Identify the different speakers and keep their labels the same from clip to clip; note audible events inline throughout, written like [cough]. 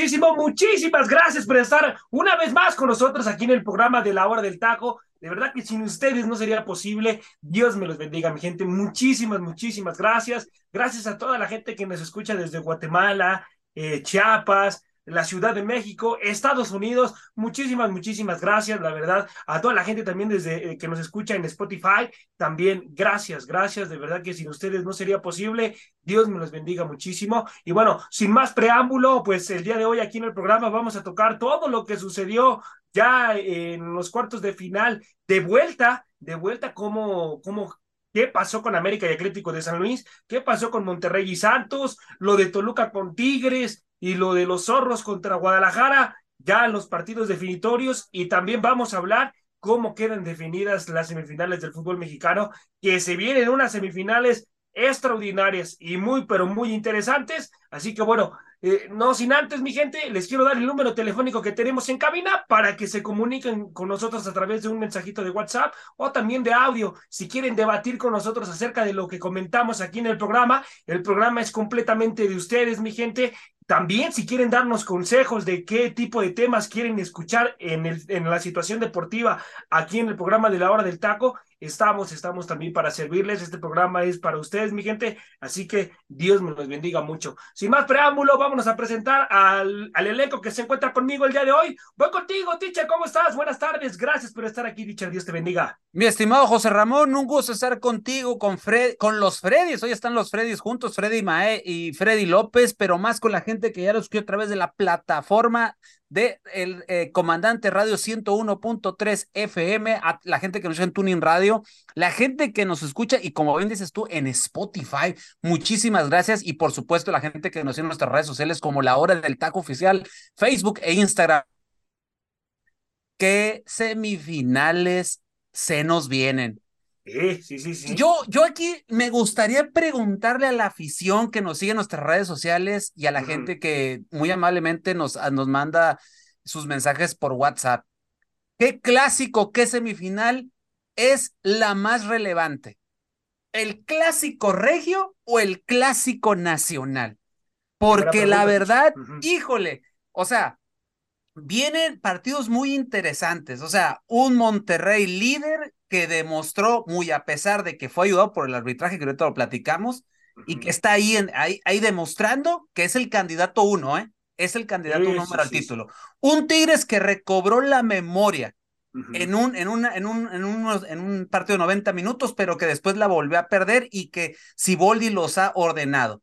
Speaker 1: Muchísimo. Muchísimas gracias por estar una vez más con nosotros aquí en el programa de la hora del taco. De verdad que sin ustedes no sería posible. Dios me los bendiga, mi gente. Muchísimas, muchísimas gracias. Gracias a toda la gente que nos escucha desde Guatemala, eh, Chiapas, la Ciudad de México, Estados Unidos. Muchísimas, muchísimas gracias, la verdad. A toda la gente también desde eh, que nos escucha en Spotify, también gracias, gracias. De verdad que sin ustedes no sería posible. Dios me los bendiga muchísimo. Y bueno, sin más preámbulo, pues el día de hoy aquí en el programa vamos a tocar todo lo que sucedió ya en los cuartos de final de vuelta, de vuelta como, como ¿Qué pasó con América y Atlético de San Luis? ¿Qué pasó con Monterrey y Santos? Lo de Toluca con Tigres, y lo de los zorros contra Guadalajara, ya los partidos definitorios y también vamos a hablar cómo quedan definidas las semifinales del fútbol mexicano, que se vienen unas semifinales extraordinarias y muy, pero muy interesantes. Así que bueno, eh, no sin antes, mi gente, les quiero dar el número telefónico que tenemos en cabina para que se comuniquen con nosotros a través de un mensajito de WhatsApp o también de audio. Si quieren debatir con nosotros acerca de lo que comentamos aquí en el programa, el programa es completamente de ustedes, mi gente. También si quieren darnos consejos de qué tipo de temas quieren escuchar en, el, en la situación deportiva aquí en el programa de la hora del taco, estamos, estamos también para servirles. Este programa es para ustedes, mi gente. Así que Dios me los bendiga mucho. Sin más preámbulo, vámonos a presentar al, al elenco que se encuentra conmigo el día de hoy. Voy contigo, Ticha, ¿cómo estás? Buenas tardes. Gracias por estar aquí, Ticha. Dios te bendiga.
Speaker 2: Mi estimado José Ramón, un gusto estar contigo, con, Fred, con los Freddys. Hoy están los Freddys juntos, Freddy Mae y Freddy López, pero más con la gente que ya los escuchó a través de la plataforma de el eh, comandante radio 101.3 FM, a la gente que nos escucha en Tuning Radio, la gente que nos escucha y como bien dices tú en Spotify, muchísimas gracias y por supuesto la gente que nos sigue en nuestras redes sociales como la hora del taco oficial, Facebook e Instagram. ¿Qué semifinales se nos vienen?
Speaker 1: Sí, sí, sí,
Speaker 2: Yo, yo aquí me gustaría preguntarle a la afición que nos sigue en nuestras redes sociales y a la gente que muy amablemente nos, nos manda sus mensajes por WhatsApp. ¿Qué clásico, qué semifinal es la más relevante? ¿El clásico regio o el clásico nacional? Porque la verdad, híjole, o sea, vienen partidos muy interesantes. O sea, un Monterrey líder que demostró, muy a pesar de que fue ayudado por el arbitraje, que ahorita lo platicamos, y que está ahí, en, ahí, ahí, demostrando que es el candidato uno, ¿eh? Es el candidato uno para el título. Un Tigres que recobró la memoria en, un, en, una, en, un, en, unos, en un partido de 90 minutos, pero que después la volvió a perder y que Siboldi los ha ordenado.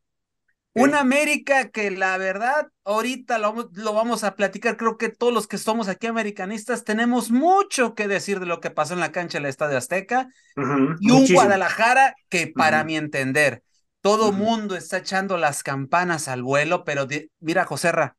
Speaker 2: Una América que la verdad, ahorita lo, lo, vamos a platicar, creo que todos los que somos aquí americanistas tenemos mucho que decir de lo que pasó en la cancha del Estadio Azteca y un Guadalajara que para mi entender, todo mundo está echando las campanas al vuelo, pero mira, Joserra,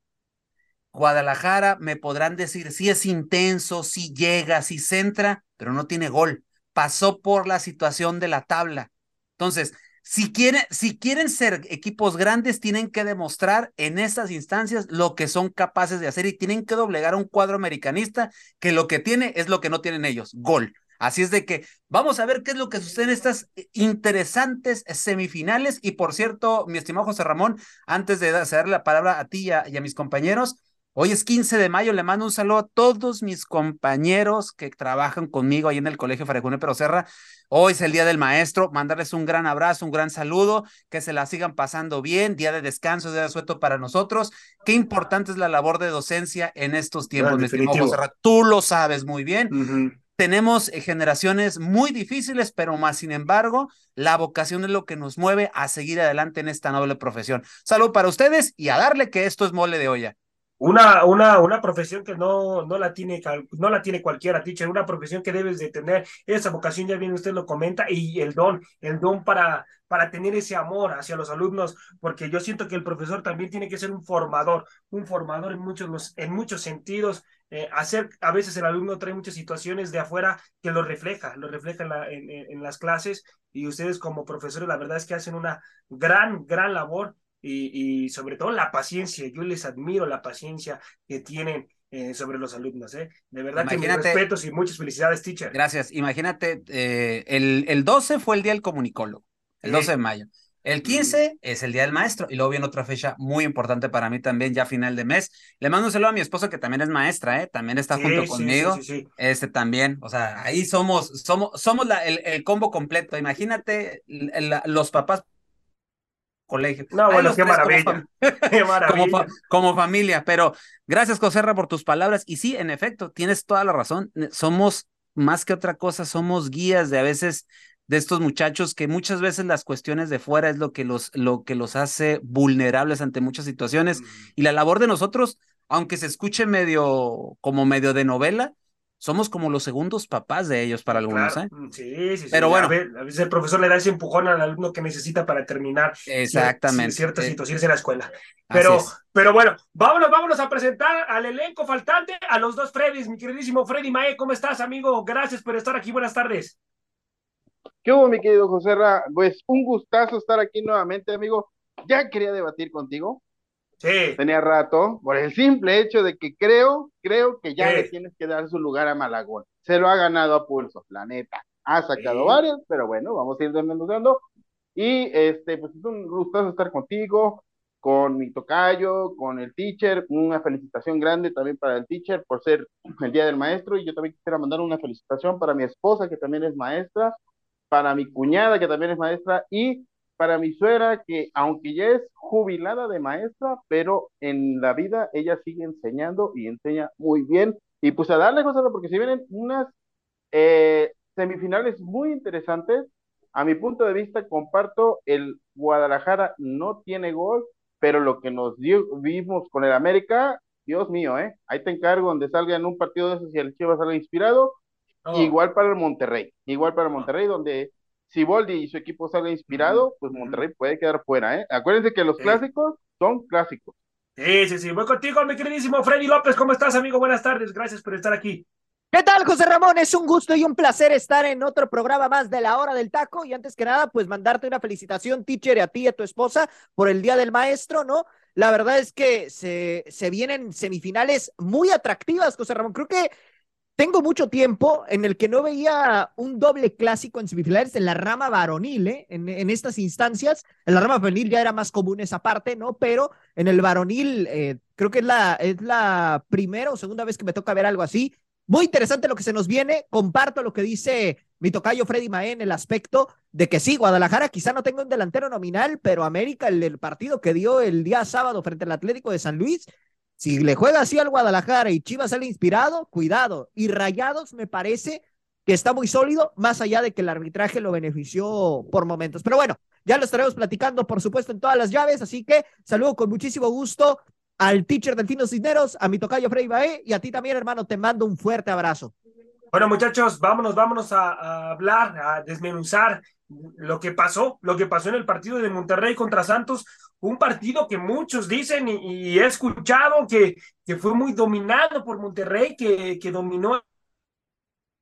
Speaker 2: Guadalajara me podrán decir si es intenso, si llega, si centra, pero no tiene gol. Pasó por la situación de la tabla. Entonces, si quieren, si quieren ser equipos grandes, tienen que demostrar en estas instancias lo que son capaces de hacer y tienen que doblegar a un cuadro americanista que lo que tiene es lo que no tienen ellos, gol. Así es de que vamos a ver qué es lo que sucede en estas interesantes semifinales. Y por cierto, mi estimado José Ramón, antes de darle la palabra a ti y a mis compañeros, Hoy es 15 de mayo, le mando un saludo a todos mis compañeros que trabajan conmigo ahí en el Colegio Farecune Pero Serra. Hoy es el Día del Maestro, mandarles un gran abrazo, un gran saludo, que se la sigan pasando bien, día de descanso, día de sueto para nosotros. Qué importante es la labor de docencia en estos tiempos, mi estimado Serra. Tú lo sabes muy bien. Tenemos eh, generaciones muy difíciles, pero más sin embargo, la vocación es lo que nos mueve a seguir adelante en esta noble profesión. Salud para ustedes y a darle que esto es mole de olla.
Speaker 1: Una, una, una profesión que no, no, la tiene, no la tiene cualquiera, teacher, una profesión que debes de tener, esa vocación, ya bien usted lo comenta, y el don, el don para, para tener ese amor hacia los alumnos, porque yo siento que el profesor también tiene que ser un formador, un formador en muchos, en muchos sentidos, eh, hacer, a veces el alumno trae muchas situaciones de afuera que lo refleja, lo refleja en, la, en, en las clases, y ustedes como profesores, la verdad es que hacen una gran, gran labor y, sobre todo la paciencia. Yo les admiro la paciencia que tienen eh, sobre los alumnos. ¿eh? De verdad que mis respetos y muchas felicidades, teacher.
Speaker 2: Gracias. Imagínate, eh, el, el 12 fue el día del comunicólogo, el 12 de mayo. El 15 es el Día del Maestro y luego viene otra fecha muy importante para mí también, ya final de mes. Le mando un saludo a mi esposa que también es maestra, ¿eh? También está junto conmigo. este también, o sea, ahí somos, somos, somos la, el, el, combo completo. Imagínate los papás colegio.
Speaker 1: No, bueno, qué [laughs] maravilla.
Speaker 2: Como, familia, pero gracias, Joserra, por tus palabras. Y sí, en efecto, tienes toda la razón. Somos más que otra cosa, somos guías de a veces de estos muchachos que muchas veces las cuestiones de fuera es lo que los, lo que los hace vulnerables ante muchas situaciones. Y la labor de nosotros, aunque se escuche medio como medio de novela, somos como los segundos papás de ellos para algunos, ¿eh?
Speaker 1: Mm, sí, sí, sí. Pero bueno. A veces el profesor le da ese empujón al alumno que necesita para terminar
Speaker 2: Exactamente.
Speaker 1: ciertas situaciones en la escuela. Pero, pero bueno, vámonos, vámonos a presentar al elenco faltante, a los dos Freddys, mi queridísimo Freddy Mae, ¿cómo estás, amigo? Gracias por estar aquí, buenas tardes.
Speaker 3: ¿Qué hubo, mi querido José Ra? Pues un gustazo estar aquí nuevamente, amigo. Ya quería debatir contigo,
Speaker 1: Sí.
Speaker 3: Tenía rato, por el simple hecho de que creo, creo que ya le tienes que dar su lugar a Malagón. Se lo ha ganado a pulso, la neta. Ha sacado varios, pero bueno, vamos a ir desmenuzando. Y este, pues es un gustazo estar contigo, con mi tocayo, con el teacher. Una felicitación grande también para el teacher por ser el Día del Maestro. Y yo también quisiera mandar una felicitación para mi esposa, que también es maestra, para mi cuñada, que también es maestra, y para mi suegra, que aunque ya es jubilada de maestra, pero en la vida ella sigue enseñando y enseña muy bien. Y pues a darle cosas, porque si vienen unas eh, semifinales muy interesantes, a mi punto de vista comparto, el Guadalajara no tiene gol, pero lo que nos dio, vimos con el América, Dios mío, ¿eh? Ahí te encargo donde salga en un partido de esos y el Chivas salga inspirado. Oh. Igual para el Monterrey, igual para el Monterrey, donde si Boldi y su equipo sale inspirado, pues Monterrey puede quedar fuera, ¿eh? Acuérdense que los clásicos son clásicos.
Speaker 1: Sí, sí, sí. Voy contigo, mi queridísimo Freddy López. ¿Cómo estás, amigo? Buenas tardes. Gracias por estar aquí.
Speaker 4: ¿Qué tal, José Ramón? Es un gusto y un placer estar en otro programa más de la hora del taco. Y antes que nada, pues mandarte una felicitación, teacher, a ti y a tu esposa por el Día del Maestro, ¿no? La verdad es que se, se vienen semifinales muy atractivas, José Ramón. Creo que tengo mucho tiempo en el que no veía un doble clásico en semifinales en la rama varonil, ¿eh? en, estas instancias. En la rama femenil ya era más común esa parte, ¿no? Pero en el varonil eh, creo que es la, es la primera o segunda vez que me toca ver algo así. Muy interesante lo que se nos viene. Comparto lo que dice mi tocayo Freddy Mae en el aspecto de que sí, Guadalajara quizá no tenga un delantero nominal, pero América, el, el partido que dio el día sábado frente al Atlético de San Luis, si le juega así al Guadalajara y Chivas sale inspirado, cuidado. Y Rayados me parece que está muy sólido, más allá de que el arbitraje lo benefició por momentos. Pero bueno, ya lo estaremos platicando, por supuesto, en todas las llaves. Así que saludo con muchísimo gusto al teacher Delfino Cisneros, a mi tocayo Frey Bae y a ti también, hermano. Te mando un fuerte abrazo.
Speaker 1: Bueno, muchachos, vámonos, vámonos a, a hablar, a desmenuzar lo que pasó, lo que pasó en el partido de Monterrey contra Santos, un partido que muchos dicen y, he escuchado que, que, fue muy dominado por Monterrey, que, que dominó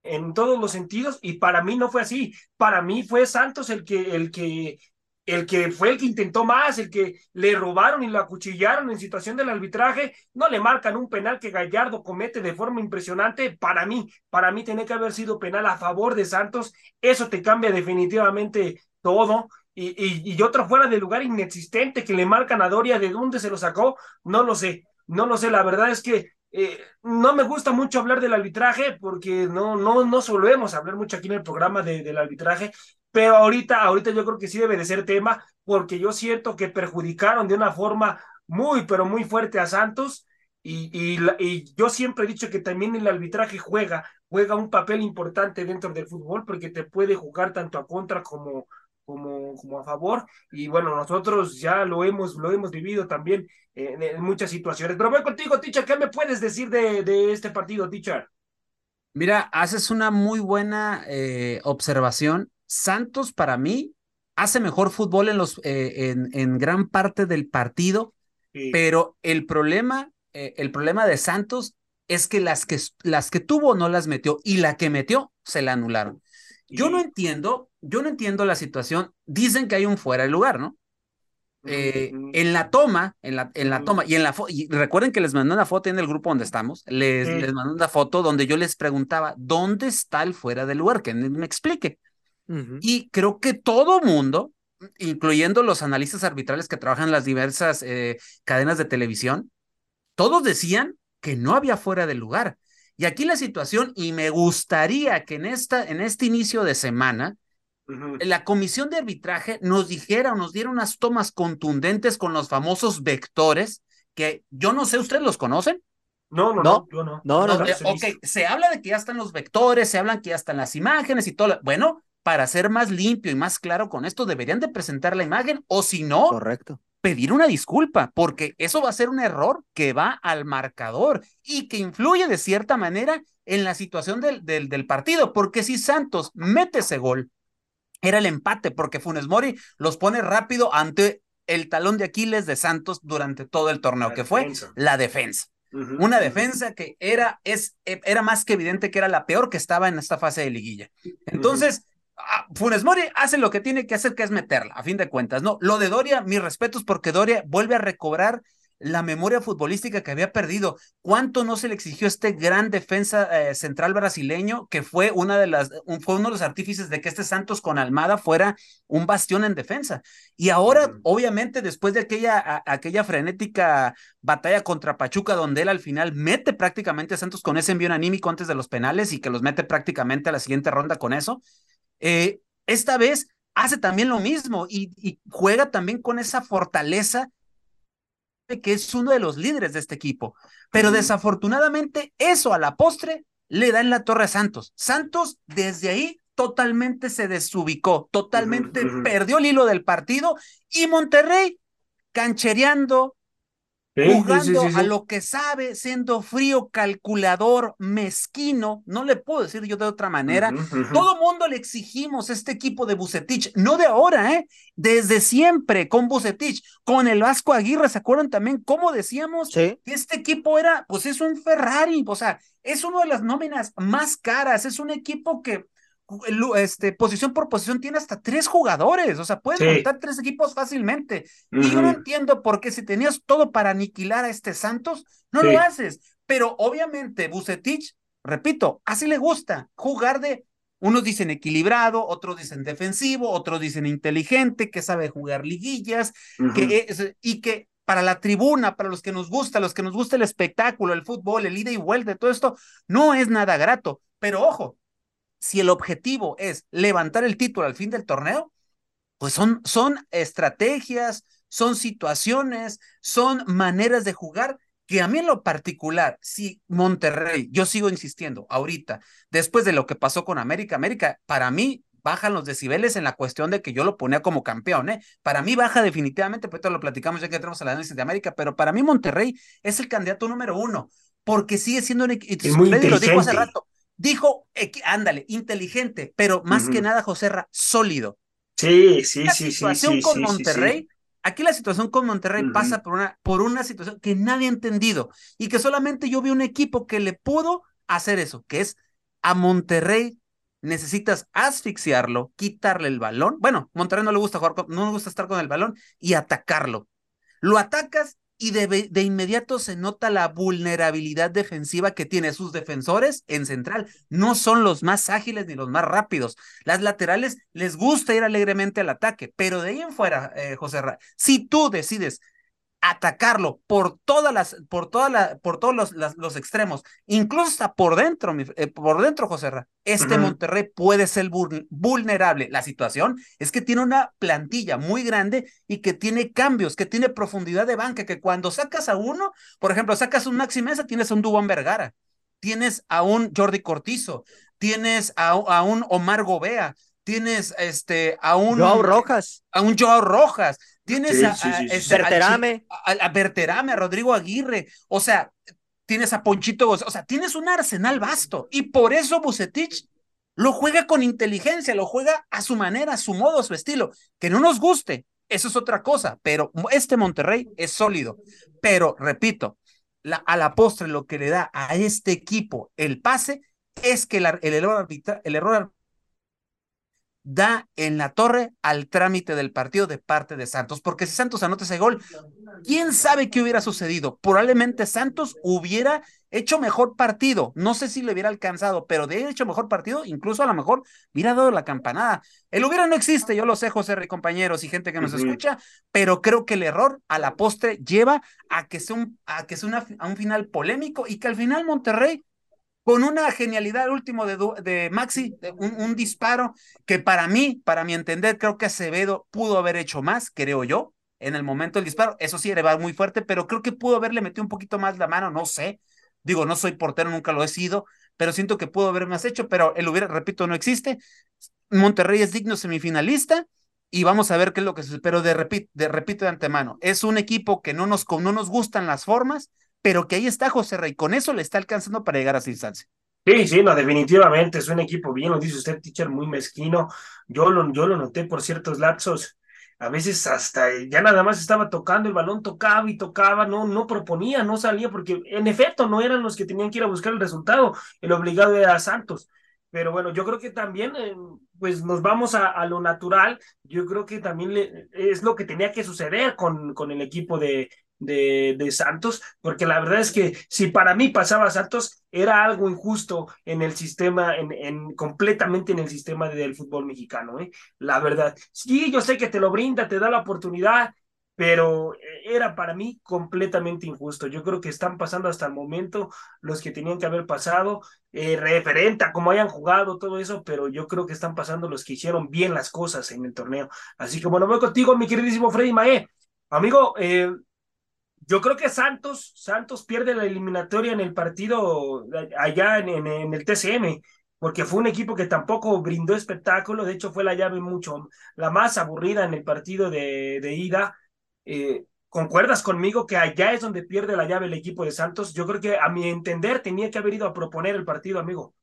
Speaker 1: en todos los sentidos y para mí no fue así, para mí fue Santos el que, el que el que fue el que intentó más, el que le robaron y lo acuchillaron en situación del arbitraje, no le marcan un penal que Gallardo comete de forma impresionante. Para mí, para mí tiene que haber sido penal a favor de Santos. Eso te cambia definitivamente todo. Y, y, y otro fuera de lugar inexistente que le marcan a Doria, ¿de dónde se lo sacó? No lo sé, no lo sé. La verdad es que eh, no me gusta mucho hablar del arbitraje porque no, no, no solemos hablar mucho aquí en el programa de, del arbitraje, pero ahorita, ahorita yo creo que sí debe de ser tema porque yo siento que perjudicaron de una forma muy, pero muy fuerte a Santos y, y, yo siempre he dicho que también el arbitraje juega, juega un papel importante dentro del fútbol porque te puede jugar tanto a contra como, como, como a favor. Y bueno, nosotros ya lo hemos, lo hemos vivido también en, muchas situaciones. Pero voy contigo, Ticha, ¿qué me puedes decir de, de este partido, Ticha?
Speaker 2: Mira, haces una muy buena eh, observación. Santos, para mí, hace mejor fútbol en, los, eh, en, en, gran parte del partido, pero el problema, eh, el problema de Santos es que las, que las que tuvo no las metió y la que metió se la anularon. Yo no entiendo, yo no entiendo la situación. Dicen que hay un fuera de lugar, ¿no? Eh, en la toma, en la, en la toma, y en la foto, y recuerden que les mandé una foto en el grupo donde estamos, les, les mandé una foto donde yo les preguntaba, ¿dónde está el fuera de lugar? Que me explique. Y creo que todo mundo, incluyendo los analistas arbitrales que trabajan en las diversas eh, cadenas de televisión, todos decían que no había fuera de lugar. Y aquí la situación, y me gustaría que en, esta, en este inicio de semana, la comisión de arbitraje nos dijera o nos diera unas tomas contundentes con los famosos vectores, que yo no sé, ¿ustedes los conocen?
Speaker 1: No, no, no, yo no.
Speaker 2: No, no, ok, se habla de que ya están los vectores, se hablan que ya están las imágenes y todo. Bueno, para ser más limpio y más claro con esto, deberían de presentar la imagen o si no,
Speaker 4: correcto
Speaker 2: pedir una disculpa, porque eso va a ser un error que va al marcador y que influye de cierta manera en la situación del, del, del partido, porque si Santos mete ese gol, era el empate, porque Funes Mori los pone rápido ante el talón de Aquiles de Santos durante todo el torneo, que fue la defensa. Una defensa que era, es, era más que evidente que era la peor que estaba en esta fase de liguilla. Entonces, Funes Mori hace lo que tiene que hacer, que es meterla, a fin de cuentas. No, lo de Doria, mis respetos, porque Doria vuelve a recobrar la memoria futbolística que había perdido. ¿Cuánto no se le exigió este gran defensa eh, central brasileño que fue una de las, fue uno de los artífices de que este Santos con Almada fuera un bastión en defensa? Y ahora, obviamente, después de aquella, aquella frenética batalla contra Pachuca, donde él al final mete prácticamente a Santos con ese envío anímico antes de los penales y que los mete prácticamente a la siguiente ronda con eso eh, esta vez hace también lo mismo y, juega también con esa fortaleza que es uno de los líderes de este equipo. Pero desafortunadamente eso a la postre le da en la torre a Santos. Santos desde ahí totalmente se desubicó, totalmente perdió el hilo del partido y Monterrey canchereando, jugando a lo que sabe, siendo frío, calculador, mezquino, no le puedo decir yo de otra manera. Todo mundo le exigimos este equipo de Bucetich, no de ahora, ¿eh? Desde siempre con Bucetich, con el Vasco Aguirre, ¿se acuerdan también cómo decíamos que este equipo era, pues es un Ferrari, o sea, es una de las nóminas más caras, es un equipo que este, posición por posición tiene hasta tres jugadores, o sea, puedes montar tres equipos fácilmente. Y yo no entiendo por qué si tenías todo para aniquilar a este Santos, no lo haces. Pero obviamente Bucetich, repito, así le gusta jugar de, unos dicen equilibrado, otros dicen defensivo, otros dicen inteligente, que sabe jugar liguillas, que y que para la tribuna, para los que nos gusta, los que nos gusta el espectáculo, el fútbol, el ida y vuelta, todo esto, no es nada grato. Pero ojo, si el objetivo es levantar el título al fin del torneo, pues son, son estrategias, son situaciones, son maneras de jugar que a mí en lo particular, si Monterrey, yo sigo insistiendo ahorita, después de lo que pasó con América, América, para mí bajan los decibeles en la cuestión de que yo lo ponía como campeón, ¿eh? Para mí baja definitivamente, pues esto lo platicamos ya que tenemos el análisis de América, pero para mí Monterrey es el candidato número uno, porque sigue siendo un equipo, lo dijo hace rato, Dijo, ándale, inteligente, pero más que nada, José Ra, sólido.
Speaker 1: Sí, sí, sí, sí.
Speaker 2: La situación con Monterrey, aquí la situación con Monterrey pasa por una, por una situación que nadie ha entendido y que solamente yo vi un equipo que le pudo hacer eso, que es a Monterrey necesitas asfixiarlo, quitarle el balón. Bueno, Monterrey no le gusta jugar, no le gusta estar con el balón y atacarlo. Lo atacas y de, de, inmediato se nota la vulnerabilidad defensiva que tiene sus defensores en central. No son los más ágiles ni los más rápidos. Las laterales les gusta ir alegremente al ataque, pero de ahí en fuera, eh, José Ra, si tú decides atacarlo por todas las, por toda la, por todos los, los extremos, incluso hasta por dentro, eh, por dentro, José Ra, este Monterrey puede ser vulnerable. La situación es que tiene una plantilla muy grande y que tiene cambios, que tiene profundidad de banca, que cuando sacas a uno, por ejemplo, sacas un Maxi Mesa, tienes a un Dubán Vergara, tienes a un Jordi Cortizo, tienes a, a un Omar Gobea, tienes este, a un.
Speaker 4: Joao Rojas.
Speaker 2: A un Joao Rojas. Tienes
Speaker 1: Sí,
Speaker 2: a,
Speaker 1: sí, sí,
Speaker 2: este,
Speaker 4: Berterame.
Speaker 2: a, a Berterame, a Rodrigo Aguirre. O sea, tienes a Ponchito, González, o sea, tienes un arsenal vasto. Y por eso Bucetich lo juega con inteligencia, lo juega a su manera, a su modo, a su estilo. Que no nos guste, eso es otra cosa, pero este Monterrey es sólido. Pero, repito, la- a la postre lo que le da a este equipo el pase es que la- el error arbitra- el error da en la torre al trámite del partido de parte de Santos, porque si Santos anota ese gol, quién sabe qué hubiera sucedido. Probablemente Santos hubiera hecho mejor partido, no sé si le hubiera alcanzado, pero de hecho mejor partido, incluso a lo mejor hubiera dado la campanada. El hubiera no existe, yo lo sé, José y compañeros y gente que nos escucha, pero creo que el error a la postre lleva a que sea un, a que sea una- a un final polémico y que al final Monterrey con una genialidad al último de, Maxi, de un, un disparo que para mí, para mi entender, creo que Acevedo pudo haber hecho más, creo yo, en el momento del disparo. Eso sí, le va muy fuerte, pero creo que pudo haberle metido un poquito más la mano, no sé. Digo, no soy portero, nunca lo he sido, pero siento que pudo haber más hecho, pero el hubiera, repito, no existe. Monterrey es digno semifinalista y vamos a ver qué es lo que sucede. Pero de, repito, de, repito de antemano, es un equipo que no nos, no nos gustan las formas, pero que ahí está José Rey. Con eso le está alcanzando para llegar a esa instancia.
Speaker 1: Sí, sí, no, definitivamente es un equipo bien, lo dice usted, teacher, muy mezquino. Yo lo, yo lo noté por ciertos lapsos. A veces hasta ya nada más estaba tocando el balón, tocaba y tocaba, no, no proponía, no salía, porque en efecto no eran los que tenían que ir a buscar el resultado. El obligado era Santos. Pero bueno, yo creo que también, eh, pues nos vamos a, a lo natural. Yo creo que también es lo que tenía que suceder con, con el equipo de, de, de Santos, porque la verdad es que si para mí pasaba Santos, era algo injusto en el sistema, en, en completamente en el sistema del fútbol mexicano, ¿eh? La verdad. Sí, yo sé que te lo brinda, te da la oportunidad, pero era para mí completamente injusto. Yo creo que están pasando hasta el momento los que tenían que haber pasado, eh, referente a cómo hayan jugado, todo eso, pero yo creo que están pasando los que hicieron bien las cosas en el torneo. Así que bueno, voy contigo, mi queridísimo Freddy Mae. Amigo, eh, yo creo que Santos, Santos pierde la eliminatoria en el partido allá en, el TCM, porque fue un equipo que tampoco brindó espectáculo, de hecho fue la llave mucho, la más aburrida en el partido de, ida. Eh, ¿Concuerdas conmigo que allá es donde pierde la llave el equipo de Santos? Yo creo que a mi entender tenía que haber ido a proponer el partido, amigo.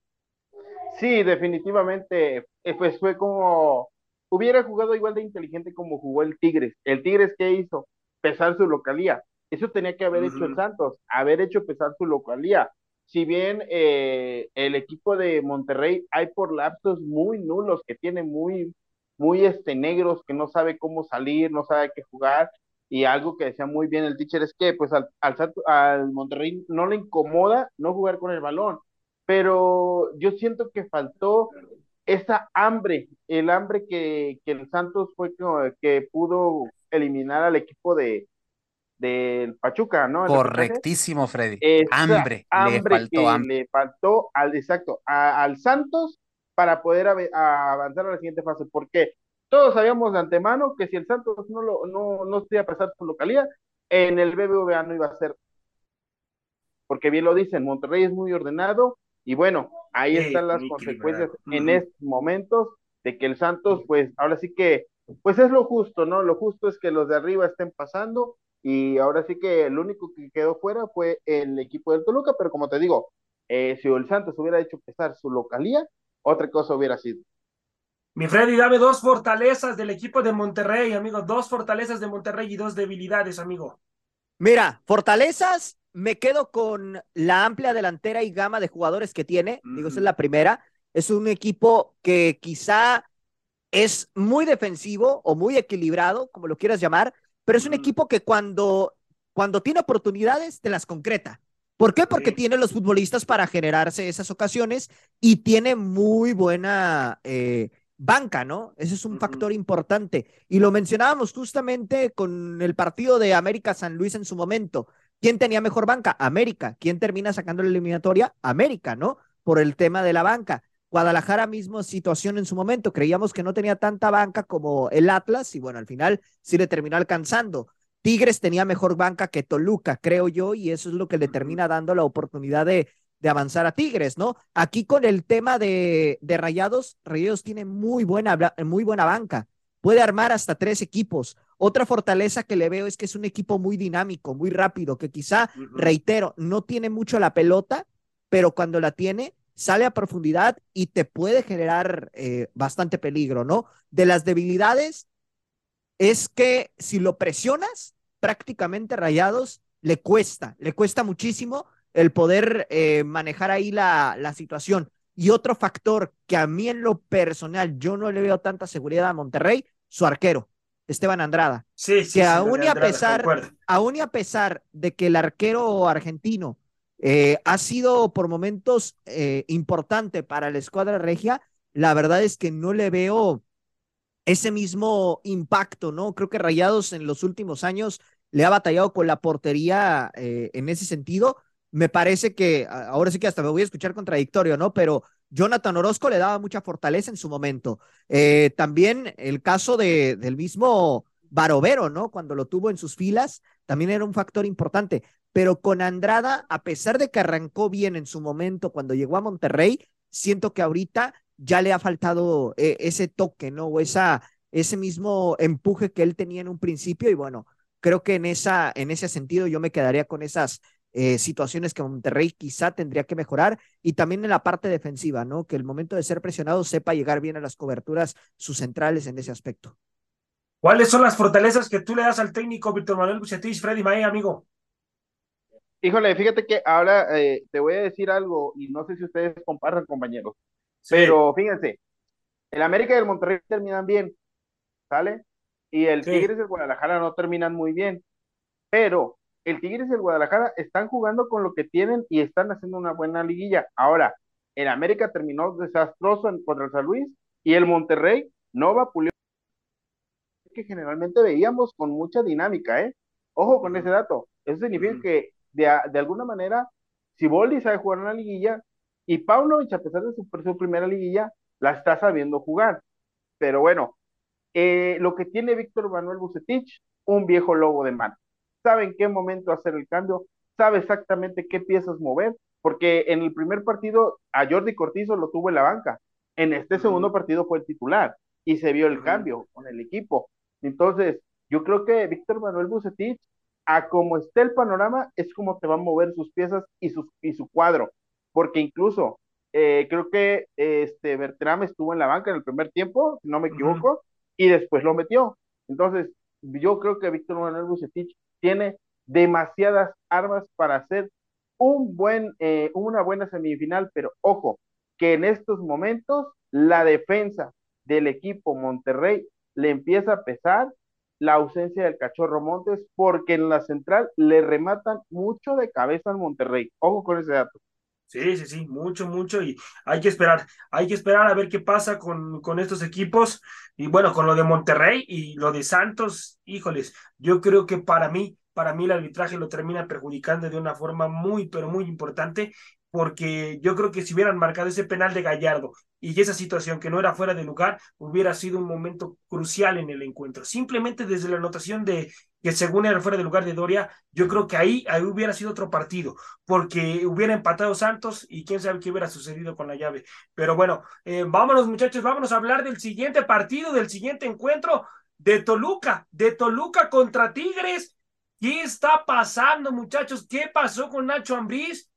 Speaker 3: Sí, definitivamente, pues fue como, hubiera jugado igual de inteligente como jugó el Tigres. El Tigres, ¿qué hizo? Pesar su localía. Eso tenía que haber uh -huh. hecho el Santos, haber hecho pesar su localía. Si bien eh, el equipo de Monterrey hay por lapsos muy nulos, que tiene muy, muy este, negros, que no sabe cómo salir, no sabe qué jugar, y algo que decía muy bien el teacher es que pues al, al, al Monterrey no le incomoda no jugar con el balón, pero yo siento que faltó esa hambre, el hambre que, que el Santos fue que, que pudo eliminar al equipo de, del Pachuca, ¿no?
Speaker 2: Correctísimo, Freddy.
Speaker 3: Esa
Speaker 2: hambre,
Speaker 3: hambre
Speaker 2: le faltó
Speaker 3: que
Speaker 2: hambre.
Speaker 3: le faltó al exacto a, al Santos para poder a, a avanzar a la siguiente fase. porque Todos sabíamos de antemano que si el Santos no lo no, no se iba a pasar su localidad, en el BBVA no iba a ser. Porque bien lo dicen, Monterrey es muy ordenado y bueno, ahí
Speaker 1: Sí,
Speaker 3: están las consecuencias
Speaker 1: equilibrado.
Speaker 3: en estos momentos de que el Santos, pues ahora sí que, pues es lo justo, ¿no? Lo justo es que los de arriba estén pasando y ahora sí que el único que quedó fuera fue el equipo del Toluca, pero como te digo, eh, si el Santos hubiera hecho pesar su localía, otra cosa hubiera sido.
Speaker 1: Mi Freddy, dame dos fortalezas del equipo de Monterrey, amigo. Dos fortalezas de Monterrey y dos debilidades, amigo.
Speaker 4: Mira, fortalezas, me quedo con la amplia delantera y gama de jugadores que tiene. Digo, esa es la primera. Es un equipo que quizá es muy defensivo o muy equilibrado, como lo quieras llamar, pero es un equipo que cuando, cuando tiene oportunidades te las concreta. ¿Por qué? Porque
Speaker 1: Sí.
Speaker 4: tiene los futbolistas para generarse esas ocasiones y tiene muy buena eh, banca, ¿no? Ese es un factor importante. Y lo mencionábamos justamente con el partido de América San Luis en su momento. ¿Quién tenía mejor banca? América. ¿Quién termina sacando la eliminatoria? América, ¿no? Por el tema de la banca. Guadalajara mismo situación en su momento. Creíamos que no tenía tanta banca como el Atlas y bueno, al final sí le terminó alcanzando. Tigres tenía mejor banca que Toluca, creo yo, y eso es lo que le termina dando la oportunidad de, de avanzar a Tigres, ¿no? Aquí con el tema de, de Rayados, Rayados tiene muy buena, muy buena banca, puede armar hasta tres equipos. Otra fortaleza que le veo es que es un equipo muy dinámico, muy rápido, que quizá, reitero, no tiene mucho la pelota, pero cuando la tiene, sale a profundidad y te puede generar eh, bastante peligro, ¿no? De las debilidades es que si lo presionas, prácticamente Rayados le cuesta, le cuesta muchísimo el poder eh, manejar ahí la, la situación. Y otro factor que a mí en lo personal yo no le veo tanta seguridad a Monterrey, su arquero, Esteban Andrada.
Speaker 1: Sí, sí.
Speaker 4: Que aún, y a pesar, aún y a pesar de que el arquero argentino eh, ha sido por momentos eh, importante para la escuadra regia, la verdad es que no le veo ese mismo impacto, ¿no? Creo que Rayados en los últimos años le ha batallado con la portería eh, en ese sentido me parece que ahora sí que hasta me voy a escuchar contradictorio, ¿no? Pero Jonathan Orozco le daba mucha fortaleza en su momento. También el caso de, del mismo Barovero, ¿no? Cuando lo tuvo en sus filas, también era un factor importante. Pero con Andrada, a pesar de que arrancó bien en su momento cuando llegó a Monterrey, siento que ahorita ya le ha faltado eh, ese toque, ¿no? O esa, ese mismo empuje que él tenía en un principio. Y bueno, creo que en, esa, en ese sentido yo me quedaría con esas eh, situaciones que Monterrey quizá tendría que mejorar y también en la parte defensiva, ¿no? Que el momento de ser presionado sepa llegar bien a las coberturas, sus centrales en ese aspecto.
Speaker 1: ¿Cuáles son las fortalezas que tú le das al técnico Víctor Manuel Bucetich, Freddy Mae, amigo?
Speaker 3: Híjole, fíjate que ahora eh, te voy a decir algo y no sé si ustedes compartan, compañeros, pero fíjense, el América y el Monterrey terminan bien, ¿sale? Y el Tigres y el Guadalajara no terminan muy bien, pero el Tigres y el Guadalajara están jugando con lo que tienen y están haciendo una buena liguilla. Ahora, el América terminó desastroso contra el San Luis y el Monterrey no va a pulir que generalmente veíamos con mucha dinámica, ¿eh? Ojo con ese dato. Eso significa que de, alguna manera, si Boldi sabe jugar una liguilla y Paunovic, a pesar de su, su, primera liguilla, la está sabiendo jugar. Pero bueno, eh, lo que tiene Víctor Manuel Bucetich, un viejo lobo de mano sabe en qué momento hacer el cambio, sabe exactamente qué piezas mover, porque en el primer partido a Jordi Cortizo lo tuvo en la banca, en este segundo partido fue el titular y se vio el cambio con el equipo. Entonces, yo creo que Víctor Manuel Bucetich, a como esté el panorama, es como te va a mover sus piezas y, sus, y su cuadro, porque incluso eh, creo que este Bertram estuvo en la banca en el primer tiempo, si no me equivoco, y después lo metió. Entonces, yo creo que Víctor Manuel Bucetich tiene demasiadas armas para hacer un buen, eh, una buena semifinal, pero ojo, que en estos momentos la defensa del equipo Monterrey le empieza a pesar la ausencia del cachorro Montes, porque en la central le rematan mucho de cabeza al Monterrey. Ojo con ese dato.
Speaker 1: Sí, sí, sí, mucho, mucho y hay que esperar, hay que esperar a ver qué pasa con, con estos equipos y bueno, con lo de Monterrey y lo de Santos, híjoles, yo creo que para mí, para mí el arbitraje lo termina perjudicando de una forma muy, pero muy importante porque yo creo que si hubieran marcado ese penal de Gallardo y esa situación que no era fuera de lugar, hubiera sido un momento crucial en el encuentro. Simplemente desde la anotación de que según era fuera de lugar de Doria, yo creo que ahí, ahí hubiera sido otro partido, porque hubiera empatado Santos y quién sabe qué hubiera sucedido con la llave. Pero bueno, eh, vámonos muchachos, vámonos a hablar del siguiente partido, del siguiente encuentro de Toluca, de Toluca contra Tigres. ¿Qué está pasando muchachos? ¿Qué pasó con Nacho Ambriz?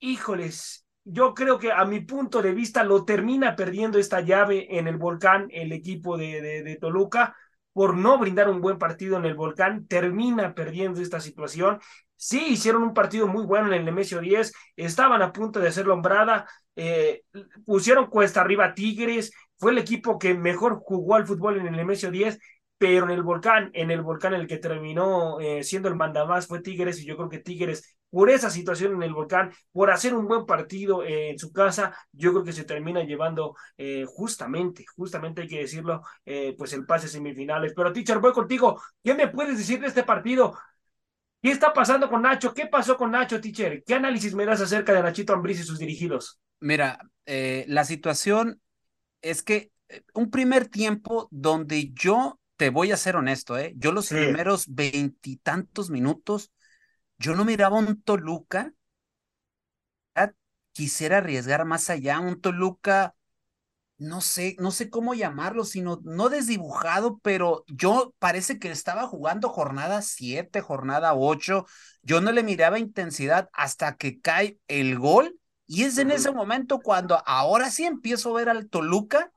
Speaker 1: híjoles, yo creo que a mi punto de vista lo termina perdiendo esta llave en el volcán el equipo de, de, Toluca por no brindar un buen partido en el volcán, termina perdiendo esta situación. Sí, hicieron un partido muy bueno en el Nemesio 10, estaban a punto de hacer lombrada, eh, pusieron cuesta arriba Tigres, fue el equipo que mejor jugó al fútbol en el Nemesio 10 pero en el volcán, en el volcán el que terminó eh, siendo el mandamás fue Tigres, y yo creo que Tigres, por esa situación en el volcán, por hacer un buen partido eh, en su casa, yo creo que se termina llevando eh, justamente, justamente hay que decirlo, pues el pase semifinales. Pero teacher, voy contigo, ¿qué me puedes decir de este partido? ¿Qué está pasando con Nacho? ¿Qué pasó con Nacho, teacher? ¿Qué análisis me das acerca de Nachito Ambriz y sus dirigidos?
Speaker 2: Mira, la situación es que un primer tiempo donde yo te voy a ser honesto, ¿eh? Yo los primeros veintitantos minutos, yo no miraba un Toluca quisiera arriesgar más allá, un Toluca, no sé, no sé cómo llamarlo, sino no desdibujado, pero yo parece que estaba jugando jornada 7, jornada 8, yo no le miraba intensidad hasta que cae el gol y es en ese momento cuando ahora sí empiezo a ver al Toluca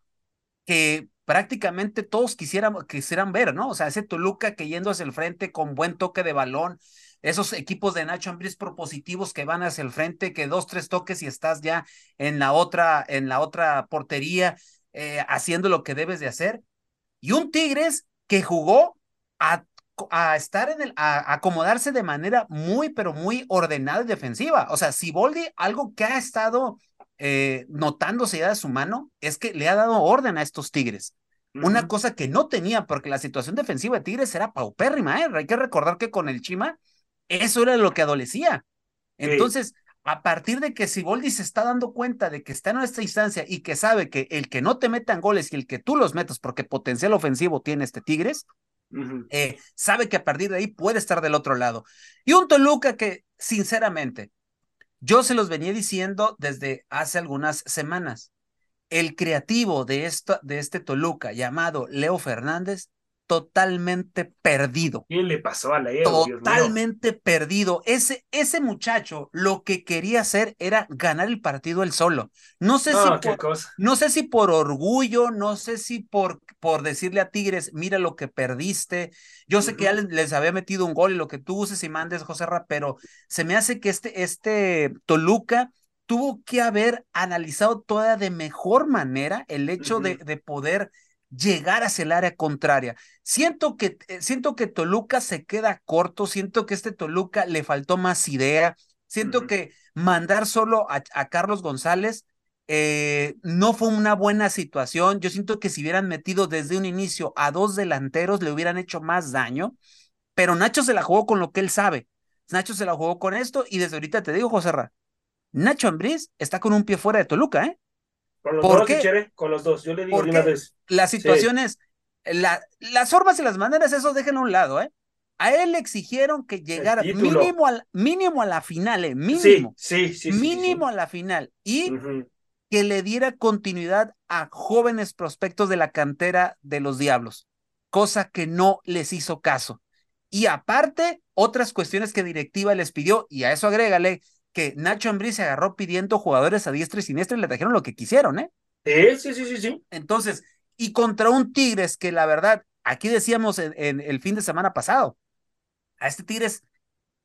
Speaker 2: que prácticamente todos quisieran, quisieran ver, ¿no? O sea, ese Toluca que yendo hacia el frente con buen toque de balón, esos equipos de Nacho Ambriz propositivos que van hacia el frente, que dos, tres toques y estás ya en la otra, en la otra portería, eh, haciendo lo que debes de hacer. Y un Tigres que jugó a, a estar en el, a, acomodarse de manera muy, pero muy ordenada y defensiva. O sea, si Boldi, algo que ha estado eh, notándose ya de su mano, es que le ha dado orden a estos Tigres. Una cosa que no tenía, porque la situación defensiva de Tigres era paupérrima, ¿eh? Hay que recordar que con el Chima eso era lo que adolecía. Entonces, a partir de que Siboldi se está dando cuenta de que está en esta instancia y que sabe que el que no te metan goles y el que tú los metas, porque potencial ofensivo tiene este Tigres, eh, sabe que a partir de ahí puede estar del otro lado. Y un Toluca que, sinceramente, yo se los venía diciendo desde hace algunas semanas. El creativo de, esta, de este Toluca llamado Leo Fernández totalmente perdido.
Speaker 1: ¿Qué le pasó a la
Speaker 2: Totalmente perdido. Ese, ese muchacho lo que quería hacer era ganar el partido él solo. No sé, si, por, no sé si por orgullo, no sé si por, por decirle a Tigres, mira lo que perdiste. Yo sé que ya les, había metido un gol y lo que tú uses y mandes, José Ra, pero se me hace que este, este Toluca tuvo que haber analizado toda de mejor manera el hecho de, de poder llegar hacia el área contraria. Siento que, eh, siento que Toluca se queda corto, siento que este Toluca le faltó más idea, siento que mandar solo a, Carlos González eh, no fue una buena situación. Yo siento que si hubieran metido desde un inicio a dos delanteros le hubieran hecho más daño, pero Nacho se la jugó con lo que él sabe. Nacho se la jugó con esto y desde ahorita te digo, José Ra, Nacho Ambriz está con un pie fuera de Toluca, ¿eh?
Speaker 1: Con los dos, con los dos. Yo le digo una vez.
Speaker 2: Las situaciones, las formas y las maneras, eso déjenlo a un lado, ¿eh? A él le exigieron que llegara mínimo, al, mínimo a la final, ¿eh? Mínimo.
Speaker 1: Sí, sí,
Speaker 2: Mínimo a la final. Y que le diera continuidad a jóvenes prospectos de la cantera de los Diablos, cosa que no les hizo caso. Y aparte, otras cuestiones que directiva les pidió, y a eso agrégale que Nacho Ambriz se agarró pidiendo jugadores a diestra y siniestra y le trajeron lo que quisieron, ¿eh?
Speaker 1: Sí, sí, sí, sí.
Speaker 2: Entonces, y contra un Tigres que la verdad, aquí decíamos en, el fin de semana pasado, a este Tigres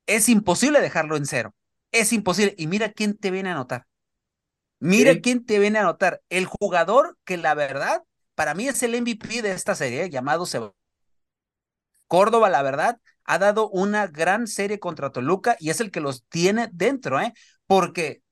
Speaker 2: es imposible dejarlo en cero. Es imposible. Y mira quién te viene a anotar. Mira quién te viene a anotar. El jugador que la verdad, para mí es el MVP de esta serie, llamado Seba. Córdoba, la verdad, ha dado una gran serie contra Toluca y es el que los tiene dentro, ¿eh? Porque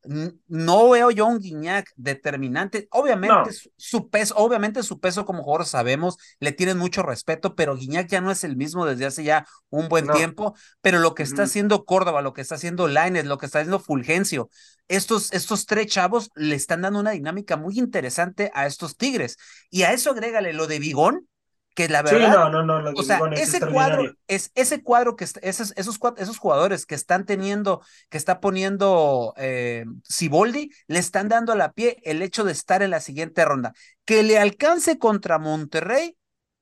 Speaker 2: no veo yo un Guiñac determinante. Obviamente su peso, obviamente su peso como jugador sabemos, le tienen mucho respeto, pero Guiñac ya no es el mismo desde hace ya un buen tiempo. Pero lo que está haciendo Córdoba, lo que está haciendo Laines, lo que está haciendo Fulgencio, estos, estos tres chavos le están dando una dinámica muy interesante a estos Tigres. Y a eso agrégale lo de Bigón, que la verdad,
Speaker 1: sí, no, no, no,
Speaker 2: o sea, ese cuadro, es ese cuadro que esos, esos, esos jugadores que están teniendo, que está poniendo eh, Siboldi, le están dando a la pie el hecho de estar en la siguiente ronda. Que le alcance contra Monterrey,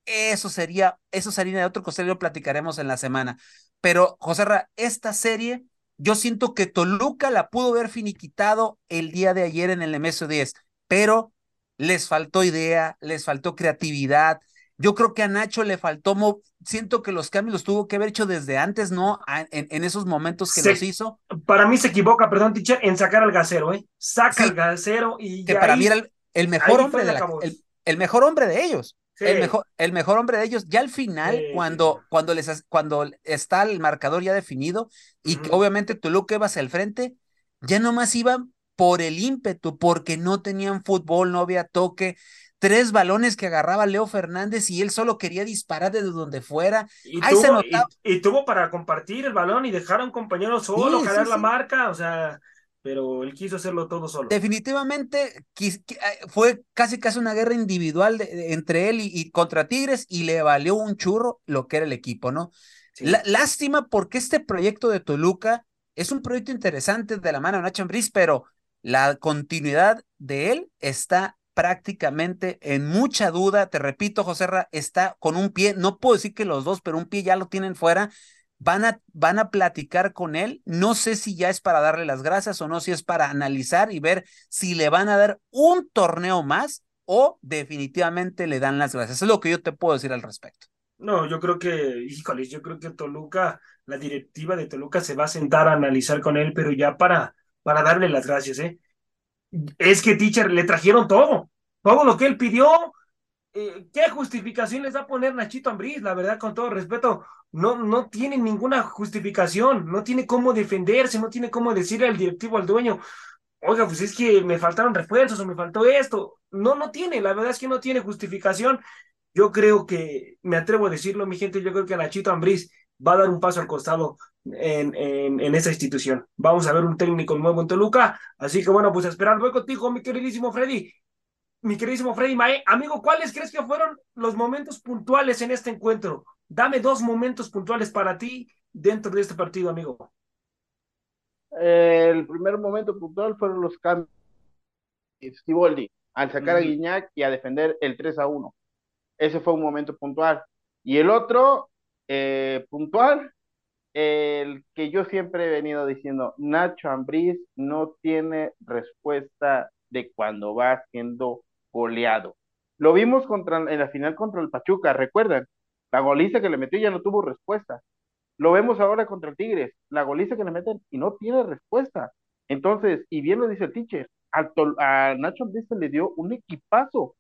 Speaker 2: eso sería, eso sería de otro cosa, lo platicaremos en la semana. Pero, José Ra, esta serie, yo siento que Toluca la pudo haber finiquitado el día de ayer en el MS10, pero les faltó idea, les faltó creatividad, yo creo que a Nacho le faltó, siento que los cambios los tuvo que haber hecho desde antes, ¿no? en, esos momentos que los hizo.
Speaker 1: Para mí se equivoca, perdón, teacher, en sacar al gasero, ¿eh? Saca al gasero y.
Speaker 2: Que para mí era el, mejor hombre de el, mejor hombre de ellos. El, mejor, el mejor hombre de ellos, ya al final, cuando, cuando, les, cuando está el marcador ya definido y que obviamente Toluca iba hacia el frente, ya nomás iban por el ímpetu, porque no tenían fútbol, no había toque, tres balones que agarraba Leo Fernández y él solo quería disparar desde donde fuera.
Speaker 1: Y, tuvo, y, tuvo, para compartir el balón y dejar a un compañero solo, jalar la marca, o sea, pero él quiso hacerlo todo solo.
Speaker 2: Definitivamente eh, fue casi casi una guerra individual entre él y, contra Tigres y le valió un churro lo que era el equipo, ¿no? lástima porque este proyecto de Toluca es un proyecto interesante de la mano de Nacho Ambriz, pero la continuidad de él está prácticamente en mucha duda. Te repito, José Ra, está con un pie, no puedo decir que los dos, pero un pie ya lo tienen fuera. Van a, van a platicar con él. No sé si ya es para darle las gracias o no, si es para analizar y ver si le van a dar un torneo más o definitivamente le dan las gracias. Es lo que yo te puedo decir al respecto.
Speaker 1: No, yo creo que, híjoles, yo creo que Toluca, la directiva de Toluca se va a sentar a analizar con él, pero ya para, para darle las gracias, ¿eh? Es que, teacher, le trajeron todo, todo lo que él pidió. Eh, ¿Qué justificación les va a poner Nachito Ambriz? La verdad, con todo respeto, no, no tiene ninguna justificación, no tiene cómo defenderse, no tiene cómo decirle al directivo, al dueño, oiga, pues es que me faltaron refuerzos o me faltó esto. No, no tiene, la verdad es que no tiene justificación. Yo creo que, me atrevo a decirlo, mi gente, yo creo que Nachito Ambriz va a dar un paso al costado en, en, en, esa institución. Vamos a ver un técnico nuevo en Toluca. Así que bueno, pues esperar. Voy contigo, mi queridísimo Freddy. Mi queridísimo Freddy Mae. Amigo, ¿cuáles crees que fueron los momentos puntuales en este encuentro? Dame dos momentos puntuales para ti dentro de este partido, amigo.
Speaker 3: El primer momento puntual fueron los cambios de Stiboldi al sacar a Guiñac y a defender el 3 a 1. Ese fue un momento puntual. Y el otro, eh, puntual, el que yo siempre he venido diciendo, Nacho Ambriz no tiene respuesta de cuando va siendo goleado. Lo vimos contra, en la final contra el Pachuca, recuerdan, la goliza que le metió ya no tuvo respuesta. Lo vemos ahora contra el Tigres, la goliza que le meten y no tiene respuesta. Entonces, y bien lo dice el teacher, a, Nacho Ambriz se le dio un equipazo.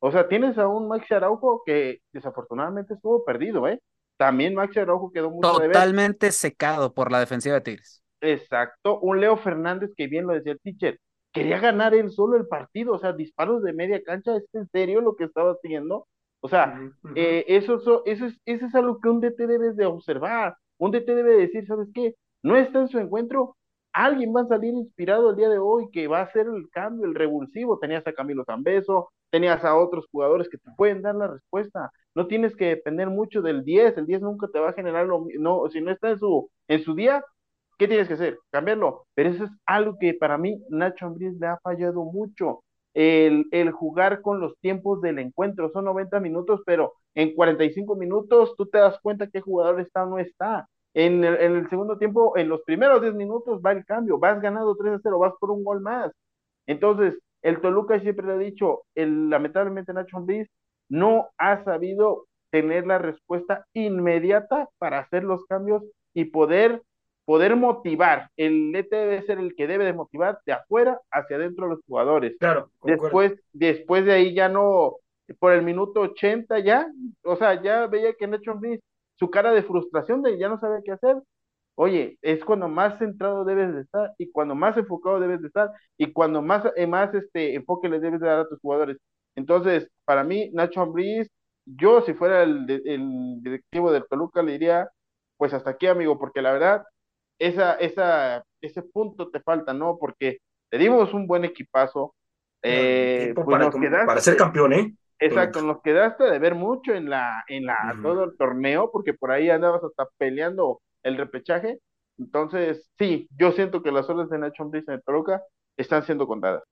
Speaker 3: O sea, tienes a un Max Araujo que desafortunadamente estuvo perdido, ¿eh? También Max Araujo quedó mucho
Speaker 2: Totalmente secado por la defensiva de Tigres.
Speaker 3: Exacto, un Leo Fernández que bien lo decía el teacher, quería ganar él solo el partido, o sea, disparos de media cancha, ¿es en serio lo que estaba haciendo? O sea, eh, eso, eso, eso, es, eso es algo que un DT debe de observar, un DT debe decir, ¿sabes qué? No está en su encuentro, alguien va a salir inspirado el día de hoy que va a hacer el cambio, el revulsivo. Tenías a Camilo Zambeso, tenías a otros jugadores que te pueden dar la respuesta. No tienes que depender mucho del 10, el 10 nunca te va a generar lo no, si no está en su, en su día, ¿qué tienes que hacer? Cambiarlo. Pero eso es algo que para mí Nacho Ambriz le ha fallado mucho. El, el jugar con los tiempos del encuentro, son 90 minutos, pero en 45 minutos tú te das cuenta qué jugador está o no está en el, segundo tiempo, en los primeros 10 minutos va el cambio, vas ganando 3 a 0, vas por un gol más. Entonces, el Toluca siempre le ha dicho, el, lamentablemente Nacho Ambriz no ha sabido tener la respuesta inmediata para hacer los cambios y poder, poder motivar. El ET debe ser el que debe de motivar de afuera hacia adentro a los jugadores.
Speaker 1: Claro.
Speaker 3: Después, después de ahí ya no, por el minuto 80 ya, o sea, ya veía que Nacho Ambriz su cara de frustración de ya no sabe qué hacer. Oye, es cuando más centrado debes de estar y cuando más enfocado debes de estar y cuando más, eh, más este enfoque le debes de dar a tus jugadores. Entonces, para mí, Nacho Ambriz, yo si fuera el, el directivo del Toluca le diría, pues hasta aquí, amigo, porque la verdad, esa, esa, ese punto te falta, ¿no? Porque te dimos un buen equipazo.
Speaker 1: Eh, pues para, para ser campeón, ¿eh?
Speaker 3: Exacto, nos quedaste de ver mucho en la, en la, todo el torneo, porque por ahí andabas hasta peleando el repechaje. Entonces, sí, yo siento que las horas de Nacho Ambriz en Toluca están siendo contadas.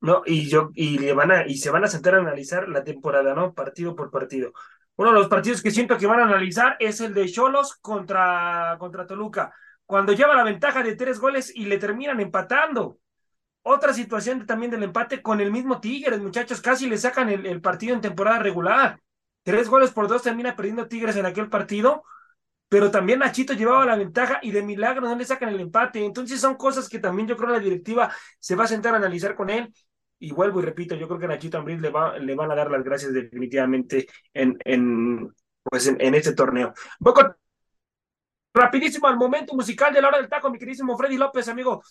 Speaker 1: No, y yo, y le van a, y se van a sentar a analizar la temporada, ¿no? Partido por partido. Uno de los partidos que siento que van a analizar es el de Cholos contra, contra Toluca, cuando lleva la ventaja de tres goles y le terminan empatando. Otra situación también del empate con el mismo Tigres, muchachos, casi le sacan el, partido en temporada regular. Tres goles por dos termina perdiendo Tigres en aquel partido, pero también Nachito llevaba la ventaja y de milagro no le sacan el empate. Entonces son cosas que también yo creo la directiva se va a sentar a analizar con él. Y vuelvo y repito, yo creo que Nachito Ambriz le, va, le van a dar las gracias definitivamente en, en, pues en, este torneo. Voy rapidísimo al momento musical de la hora del taco, mi queridísimo Freddy López, amigo.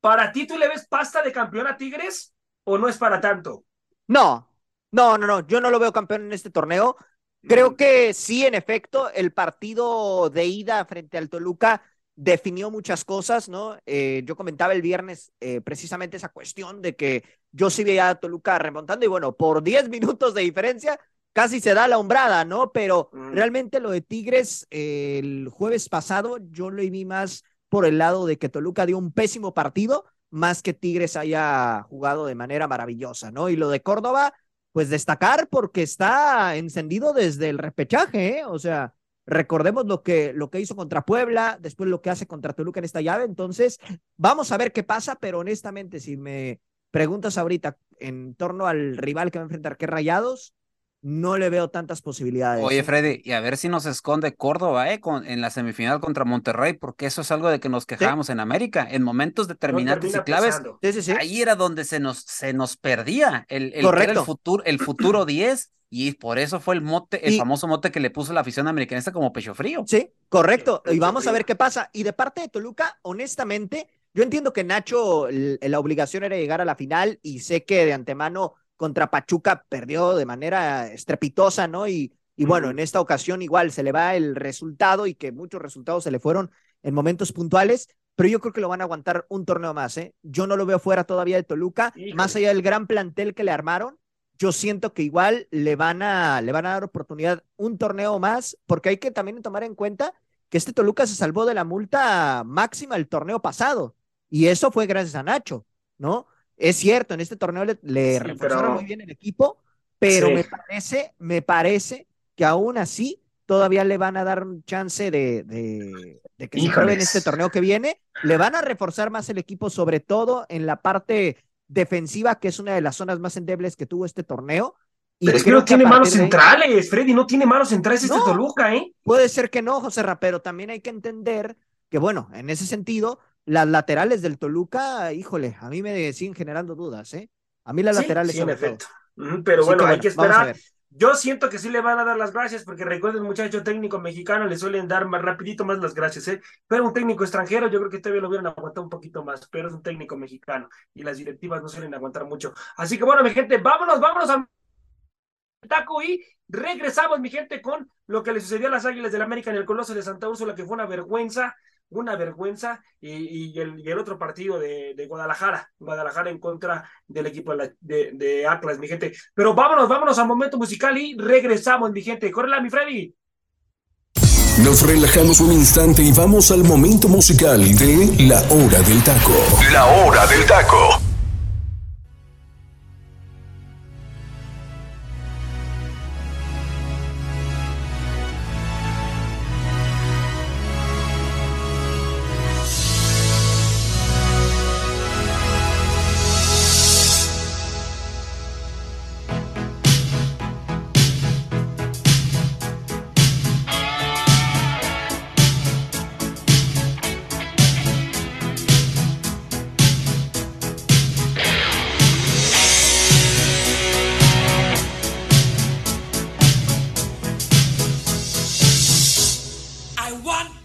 Speaker 1: ¿Para ti tú le ves pasta de campeón a Tigres o no es para tanto?
Speaker 4: No, no, no, no, yo no lo veo campeón en este torneo. Creo que sí, en efecto, el partido de ida frente al Toluca definió muchas cosas, ¿no? Eh, yo comentaba el viernes eh, precisamente esa cuestión de que yo sí veía a Toluca remontando y bueno, por 10 [laughs] minutos de diferencia casi se da la hombrada, ¿no? Pero realmente lo de Tigres el jueves pasado yo lo vi más por el lado de que Toluca dio un pésimo partido, más que Tigres haya jugado de manera maravillosa, ¿no? Y lo de Córdoba, pues destacar porque está encendido desde el repechaje, ¿eh? O sea, recordemos lo que, lo que hizo contra Puebla, después lo que hace contra Toluca en esta llave, entonces vamos a ver qué pasa, pero honestamente, si me preguntas ahorita en torno al rival que va a enfrentar, que Rayados, no le veo tantas posibilidades.
Speaker 2: Oye. Freddy, y a ver si nos esconde Córdoba, ¿eh? Con, en la semifinal contra Monterrey, porque eso es algo de que nos quejábamos en América. En momentos determinantes y claves,
Speaker 4: sí, sí, sí.
Speaker 2: ahí era donde se nos, se nos perdía el, el,
Speaker 4: Correcto.
Speaker 2: el futuro, el futuro 10, y por eso fue el mote, el
Speaker 4: Y-
Speaker 2: famoso mote que le puso la afición americanista como pecho frío.
Speaker 4: Sí, correcto. Y vamos a ver qué pasa. Y de parte de Toluca, honestamente, yo entiendo que Nacho, la obligación era llegar a la final y sé que de antemano contra Pachuca perdió de manera estrepitosa, ¿no? Y, y bueno, en esta ocasión igual se le va el resultado y que muchos resultados se le fueron en momentos puntuales, pero yo creo que lo van a aguantar un torneo más, ¿eh? Yo no lo veo fuera todavía de Toluca,
Speaker 1: Híjole.
Speaker 4: más allá del gran plantel que le armaron. Yo siento que igual le van a, le van a dar oportunidad un torneo más, porque hay que también tomar en cuenta que este Toluca se salvó de la multa máxima el torneo pasado, y eso fue gracias a Nacho, ¿no? Es cierto, en este torneo le, le
Speaker 1: Sí,
Speaker 4: reforzaron
Speaker 1: pero-
Speaker 4: muy bien el equipo, pero
Speaker 1: Sí.
Speaker 4: me parece, me parece que aún así todavía le van a dar un chance de, de, de que se pruebe en este torneo que viene. Le van a reforzar más el equipo, sobre todo en la parte defensiva, que es una de las zonas más endebles que tuvo este torneo. Y
Speaker 1: Pero es que no tiene manos
Speaker 4: de
Speaker 1: centrales, Freddy, no tiene manos centrales este. Toluca, ¿eh?
Speaker 4: Puede ser que no, José Ra, pero también hay que entender que, bueno, en ese sentido, las laterales del Toluca, híjole, a mí me siguen generando dudas, ¿eh? A mí las
Speaker 1: Sí,
Speaker 4: laterales
Speaker 1: sí, en
Speaker 4: todo.
Speaker 1: efecto. Pero bueno,
Speaker 4: que
Speaker 1: hay que
Speaker 4: a
Speaker 1: esperar. Yo siento que sí le van a dar las gracias, porque recuerden, muchacho técnico mexicano le suelen dar más rapidito más las gracias, ¿eh? Pero un técnico extranjero, yo creo que todavía lo hubieran aguantado un poquito más, pero es un técnico mexicano y las directivas no suelen aguantar mucho. Así que bueno, mi gente, vámonos, vámonos al taco y regresamos, mi gente, con lo que le sucedió a las Águilas del América en el Coloso de Santa Úrsula, que fue una vergüenza, una vergüenza, y, y el, y el otro partido de, de Guadalajara, Guadalajara en contra del equipo de, la- de, de Atlas, mi gente. Pero vámonos, vámonos al momento musical y regresamos, mi gente. Córrela, mi Freddy.
Speaker 5: Nos relajamos un instante y vamos al momento musical de La Hora del Taco. La Hora del Taco.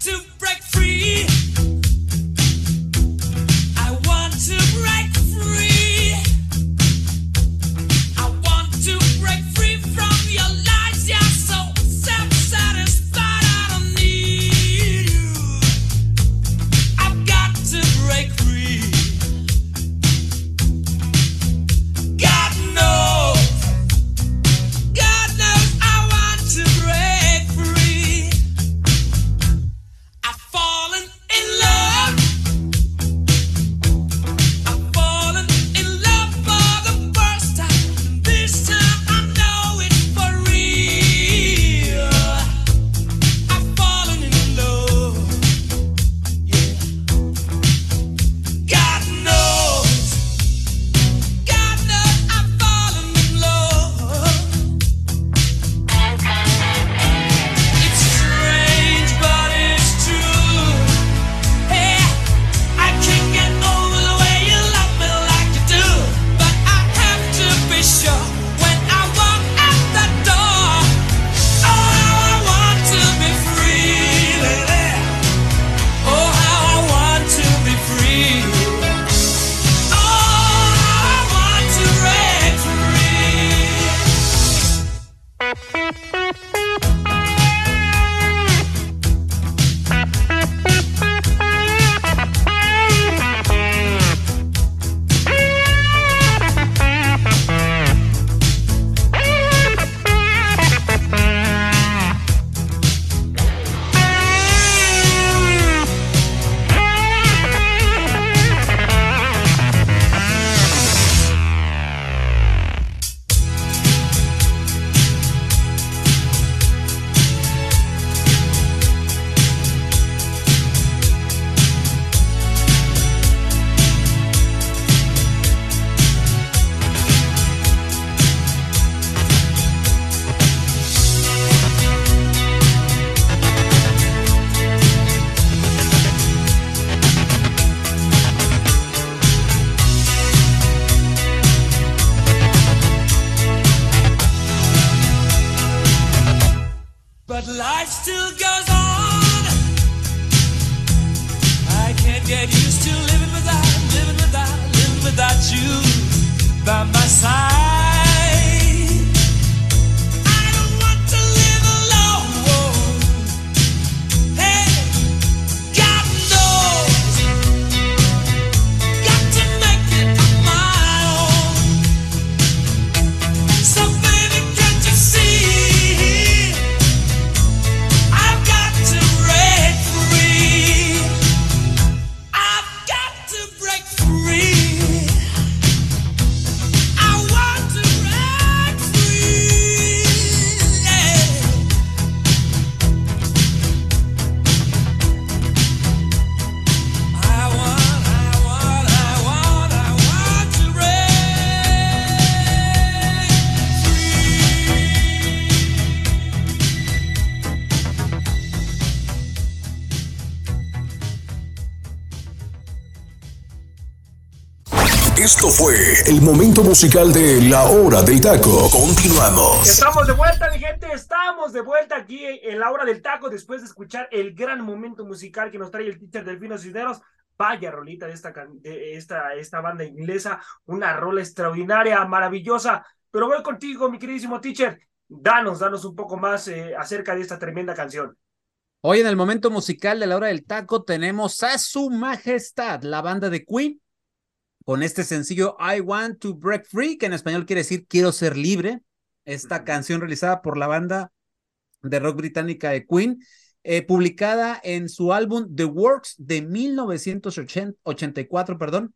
Speaker 6: to
Speaker 5: breakfast. El momento musical de La Hora del Taco. Continuamos.
Speaker 1: Estamos de vuelta, mi gente. Estamos de vuelta aquí en La Hora del Taco después de escuchar el gran momento musical que nos trae el teacher Delfino Cisneros. Vaya rolita de esta, de esta, esta banda inglesa. Una rola extraordinaria, maravillosa. Pero voy contigo, mi queridísimo teacher. Danos, danos un poco más eh, acerca de esta tremenda canción.
Speaker 2: Hoy en el momento musical de la hora del taco tenemos a su majestad, la banda de Queen, con este sencillo I Want to Break Free, que en español quiere decir Quiero ser libre. Esta canción realizada por la banda de rock británica de Queen, eh, publicada en su álbum The Works de 1984, perdón,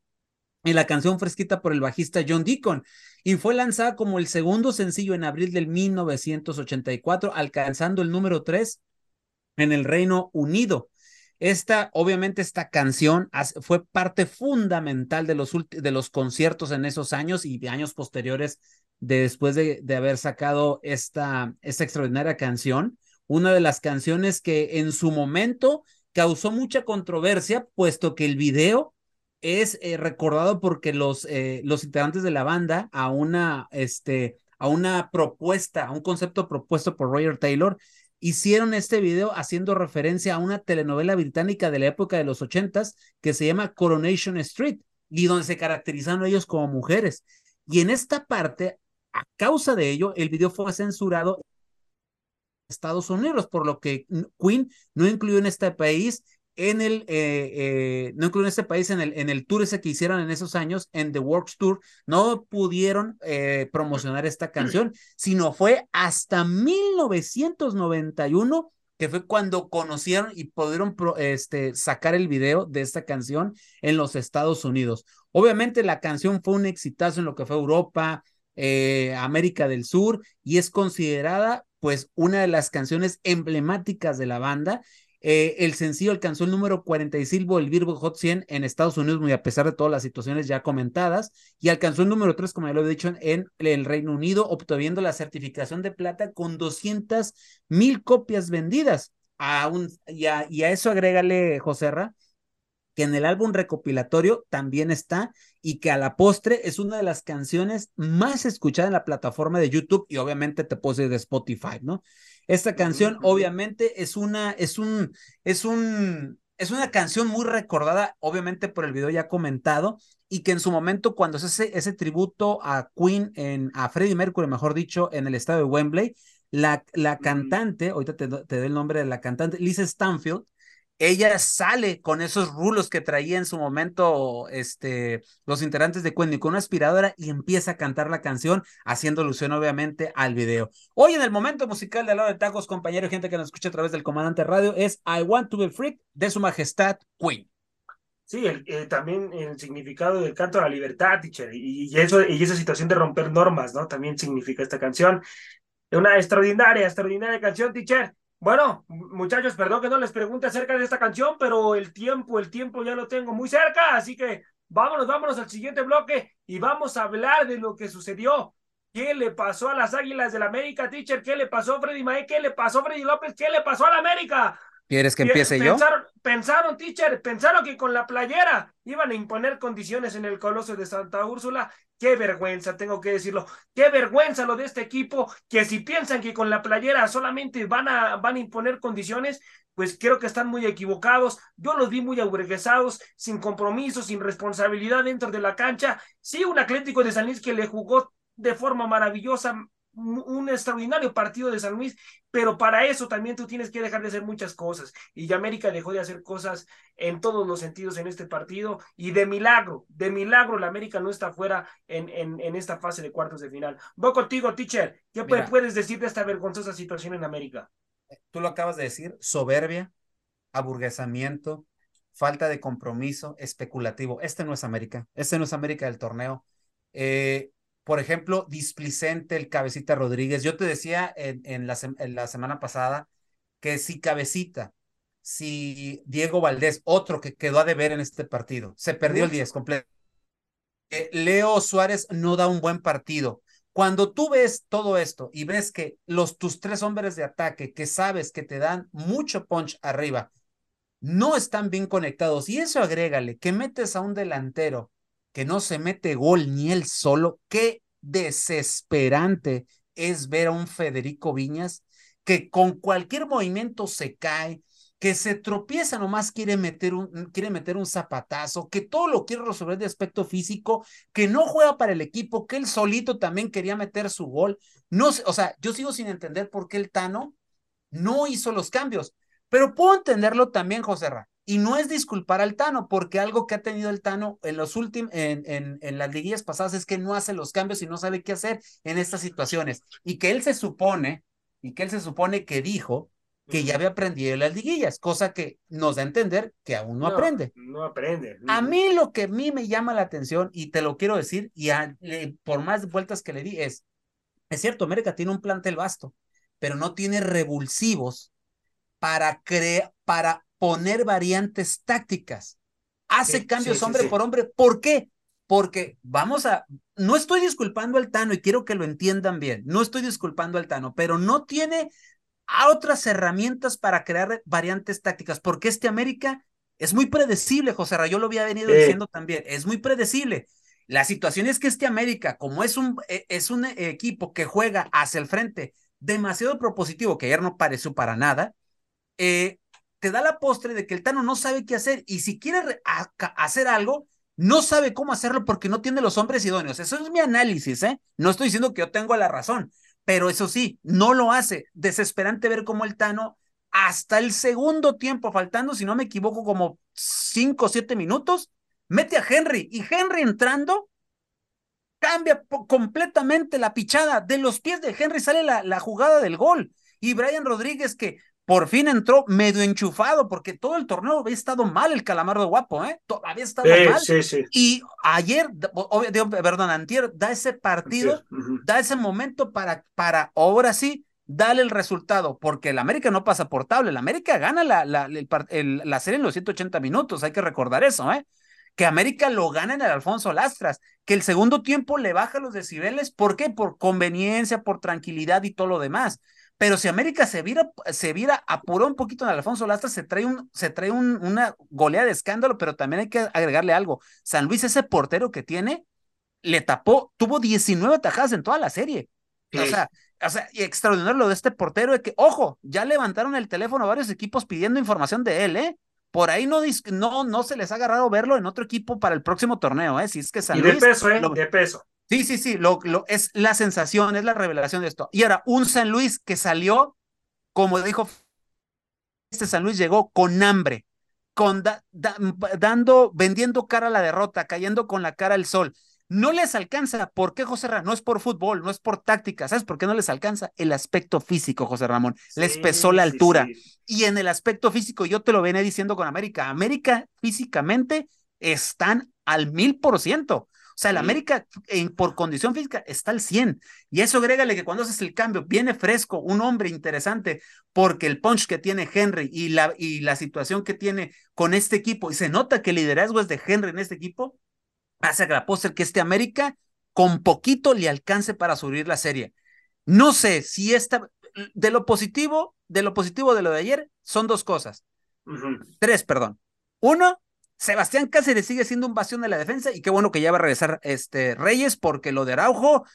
Speaker 2: y la canción fue escrita por el bajista John Deacon y fue lanzada como el segundo sencillo en abril del 1984, alcanzando el número 3 en el Reino Unido. Esta, obviamente, esta canción fue parte fundamental de los, de los conciertos en esos años y de años posteriores de después de, de haber sacado esta, esta extraordinaria canción. Una de las canciones que en su momento causó mucha controversia, puesto que el video es eh, recordado porque los, eh, los integrantes de la banda a una, este, a una propuesta, a un concepto propuesto por Roger Taylor, hicieron este video haciendo referencia a una telenovela británica de la época de los ochentas que se llama Coronation Street y donde se caracterizaron ellos como mujeres. Y en esta parte, a causa de ello, el video fue censurado en Estados Unidos, por lo que Queen no incluyó en este país en el, eh, eh, no incluyen este país en el, en el tour ese que hicieron en esos años, en The Works Tour, no pudieron eh, promocionar esta canción, sino fue hasta 1991 que fue cuando conocieron y pudieron este, sacar el video de esta canción en los Estados Unidos. Obviamente la canción fue un exitazo en lo que fue Europa, América del Sur, y es considerada pues una de las canciones emblemáticas de la banda eh, el sencillo alcanzó el número 45 del Billboard Hot 100 en Estados Unidos, muy a pesar de todas las situaciones ya comentadas, y alcanzó el número 3, como ya lo he dicho, en el Reino Unido, obteniendo la certificación de plata con 200 mil copias vendidas. A un, y, a, y a eso agrégale, Joserra, que en el álbum recopilatorio también está y que a la postre es una de las canciones más escuchadas en la plataforma de YouTube y obviamente te puse de Spotify, ¿no? Esta canción obviamente es una, es un, es un, es una canción muy recordada, obviamente por el video ya comentado, y que en su momento cuando se hace ese tributo a Queen, en, a Freddie Mercury, mejor dicho, en el estadio de Wembley, la, la cantante, ahorita te, te doy el nombre de la cantante, Lisa Stanfield, ella sale con esos rulos que traía en su momento este, los integrantes de Queen con una aspiradora y empieza a cantar la canción, haciendo alusión obviamente al video. Hoy en el momento musical de lado de tacos, compañero gente que nos escucha a través del comandante radio, es I Want to Be Freak de su majestad Queen.
Speaker 1: Sí, el, también el significado del canto a la libertad, teacher, y esa situación de romper normas, ¿no? También significa esta canción. Una extraordinaria, extraordinaria canción, teacher. Bueno, muchachos, perdón que no les pregunte acerca de esta canción, pero el tiempo, el tiempo ya lo tengo muy cerca, así que vámonos, vámonos al siguiente bloque y vamos a hablar de lo que sucedió. ¿Qué le pasó a las Águilas del América, teacher? ¿Qué le pasó a Freddy Mae? ¿Qué le pasó a Freddy López? ¿Qué le pasó a la América?
Speaker 2: ¿Quieres que
Speaker 1: Pi-
Speaker 2: empiece yo?
Speaker 1: pensaron, Pensaron, teacher, pensaron que con la playera iban a imponer condiciones en el Coloso de Santa Úrsula. Qué vergüenza, tengo que decirlo. Qué vergüenza lo de este equipo, que si piensan que con la playera solamente van a, van a imponer condiciones, pues creo que están muy equivocados. Yo los vi muy aburguesados, sin compromiso, sin responsabilidad dentro de la cancha. Sí, un Atlético de San Luis que le jugó de forma maravillosa un extraordinario partido de San Luis, pero para eso también tú tienes que dejar de hacer muchas cosas. Y ya América dejó de hacer cosas en todos los sentidos en este partido. Y de milagro, de milagro, la América no está fuera en, en, en esta fase de cuartos de final. Voy contigo, teacher. ¿Qué
Speaker 2: Mira.
Speaker 1: puedes decir de esta vergonzosa situación en América?
Speaker 2: Tú lo acabas de decir, soberbia, aburguesamiento, falta de compromiso, especulativo. Este no es América, este no es América del torneo. Eh, por ejemplo, displicente el Cabecita Rodríguez. Yo te decía en, en, la, en la semana pasada que si Cabecita, si Diego Valdés, otro que quedó a deber en este partido, se perdió el
Speaker 1: Mucho.
Speaker 2: 10 completo. Eh, Leo Suárez no da un buen partido. Cuando tú ves todo esto y ves que los tus tres hombres de ataque que sabes que te dan mucho punch arriba no están bien conectados y eso agrégale que metes a un delantero que no se mete gol ni él solo, qué desesperante es ver a un Federico Viñas que con cualquier movimiento se cae, que se tropieza nomás quiere meter un quiere meter un zapatazo, que todo lo quiere resolver de aspecto físico, que no juega para el equipo, que él solito también quería meter su gol. No o sea, yo sigo sin entender por qué el Tano no hizo los cambios, pero puedo entenderlo también, José Ra. Y no es disculpar al Tano, porque algo que ha tenido el Tano en los últimos, en, en, en las liguillas pasadas es que no hace los cambios y no sabe qué hacer en estas situaciones. Y que él se supone, y que él se supone que dijo que ya había aprendido en las liguillas, cosa que nos da a entender que aún no, aprende.
Speaker 1: No aprende.
Speaker 2: A mí lo que a mí me llama la atención, y te lo quiero decir, y a- le- por más vueltas que le di, es, es cierto, América tiene un plantel vasto, pero no tiene revulsivos para, cre- para poner variantes tácticas. Hace
Speaker 1: Sí,
Speaker 2: cambios
Speaker 1: sí,
Speaker 2: hombre
Speaker 1: sí.
Speaker 2: por hombre. ¿Por qué? Porque vamos a, no estoy disculpando al Tano y quiero que lo entiendan bien, no estoy disculpando al Tano, pero no tiene otras herramientas para crear variantes tácticas, porque este América es muy predecible, José Ra, yo lo había venido diciendo también, es muy predecible. La situación es que este América, como es un, eh, es un equipo que juega hacia el frente demasiado propositivo, que ayer no pareció para nada, eh, te da la postre de que el Tano no sabe qué hacer y si quiere hacer algo, no sabe cómo hacerlo porque no tiene los hombres idóneos. Eso es mi análisis, ¿eh? No estoy diciendo que yo tengo la razón, pero eso sí, no lo hace. Desesperante ver cómo el Tano, hasta el segundo tiempo, faltando, si no me equivoco, como cinco o siete minutos, mete a Henry y Henry entrando cambia completamente la pichada. De los pies de Henry sale la jugada del gol. Y Brian Rodríguez, que por fin entró medio enchufado, porque todo el torneo había estado mal el calamardo guapo, ¿eh? Había estado
Speaker 1: Sí,
Speaker 2: mal.
Speaker 1: sí, sí.
Speaker 2: Y ayer, perdón, Antier, da ese partido, da ese momento para, para ahora sí darle el resultado, porque el América no pasa portable, el América gana la, la, el- la serie en los 180 minutos, hay que recordar eso, ¿eh? Que América lo gana en el Alfonso Lastras, que el segundo tiempo le baja los decibeles, ¿por qué? Por conveniencia, por tranquilidad y todo lo demás. Pero si América se viera, se viera apuró un poquito en Alfonso Lastras, se trae, un, se trae un, una golea de escándalo, pero también hay que agregarle algo. San Luis, ese portero que tiene, le tapó, tuvo 19 atajadas en toda la serie. O sea, o sea, y extraordinario lo de este portero, de que, ojo, ya levantaron el teléfono a varios equipos pidiendo información de él, ¿eh? Por ahí no, no, no se les ha agarrado verlo en otro equipo para el próximo torneo, ¿eh? Si es que San
Speaker 1: Y de
Speaker 2: Luis.
Speaker 1: peso, ¿eh?
Speaker 2: lo-
Speaker 1: De peso.
Speaker 2: Sí, sí, sí, lo, lo, es la sensación, es la revelación de esto. Y ahora, un San Luis que salió, como dijo, este San Luis llegó con hambre, con da- da- dando, vendiendo cara a la derrota, cayendo con la cara al sol. No les alcanza. ¿Por qué, José Ramón? No es por fútbol, no es por táctica. ¿Sabes por qué no les alcanza? El aspecto físico, José Ramón. Les pesó la
Speaker 1: sí,
Speaker 2: altura.
Speaker 1: sí.
Speaker 2: Y en el aspecto físico, yo te lo venía diciendo con América. América físicamente están al mil por ciento. O sea, el. América en, por condición física está al 100. Y eso agrégale que cuando haces el cambio, viene fresco, un hombre interesante, porque el punch que tiene Henry y la, y la situación que tiene con este equipo, y se nota que el liderazgo es de Henry en este equipo, hace a la postre que este América con poquito le alcance para subir la serie. No sé si esta, de lo positivo, de lo positivo de lo de ayer, son dos cosas. Tres, perdón. Uno, Sebastián Cáceres sigue siendo un bastión de la defensa y qué bueno que ya va a regresar este Reyes porque lo de Araujo,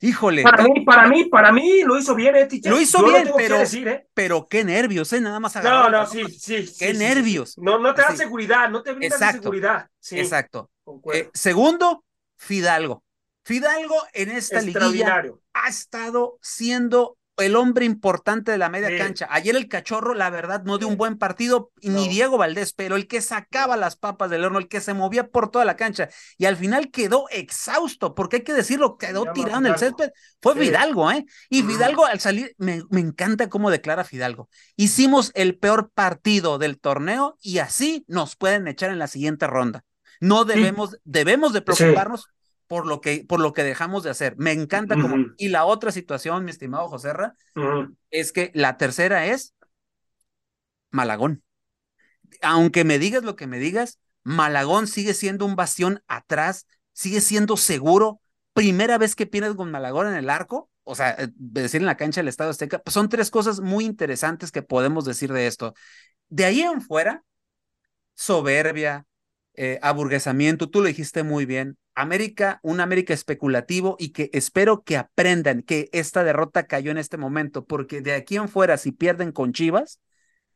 Speaker 2: híjole,
Speaker 1: Para mí, para mí, para mí lo hizo bien, eh.
Speaker 2: Lo hizo
Speaker 1: Yo
Speaker 2: bien, pero-
Speaker 1: decir, ¿eh?
Speaker 2: pero qué nervios, ¿eh? Nada más
Speaker 1: No,
Speaker 2: agarrar
Speaker 1: no, sí, sí.
Speaker 2: Qué
Speaker 1: sí,
Speaker 2: nervios.
Speaker 1: sí. No, no te da
Speaker 2: Sí.
Speaker 1: seguridad, no te brinda
Speaker 2: Exacto.
Speaker 1: seguridad. Sí,
Speaker 2: Exacto. Eh, segundo, Fidalgo. Fidalgo en esta liguilla ha estado siendo el hombre importante de la media
Speaker 1: Sí.
Speaker 2: cancha. Ayer el cachorro, la verdad, no dio un buen partido, ni. Diego Valdés, pero el que sacaba las papas del horno, el que se movía por toda la cancha y al final quedó exhausto, porque hay que decirlo, quedó
Speaker 1: llama
Speaker 2: tirado en el césped. Fue
Speaker 1: Sí.
Speaker 2: Fidalgo, ¿eh? Y. Fidalgo al salir, me, me encanta cómo declara Fidalgo. Hicimos el peor partido del torneo y así nos pueden echar en la siguiente ronda. No debemos, debemos de preocuparnos por lo que, por lo que dejamos de hacer. Me encanta como. Y la otra situación, mi estimado José Ra, es que la tercera es Malagón. Aunque me digas lo que me digas, Malagón sigue siendo un bastión atrás, sigue siendo seguro. Primera vez que pierdes con Malagón en el arco, o sea, eh, decir en la cancha del Estado Azteca, pues son tres cosas muy interesantes que podemos decir de esto. De ahí en fuera, soberbia, eh, aburguesamiento, tú lo dijiste muy bien. América, un América especulativo y que espero que aprendan que esta derrota cayó en este momento, porque de aquí en fuera, si pierden con Chivas,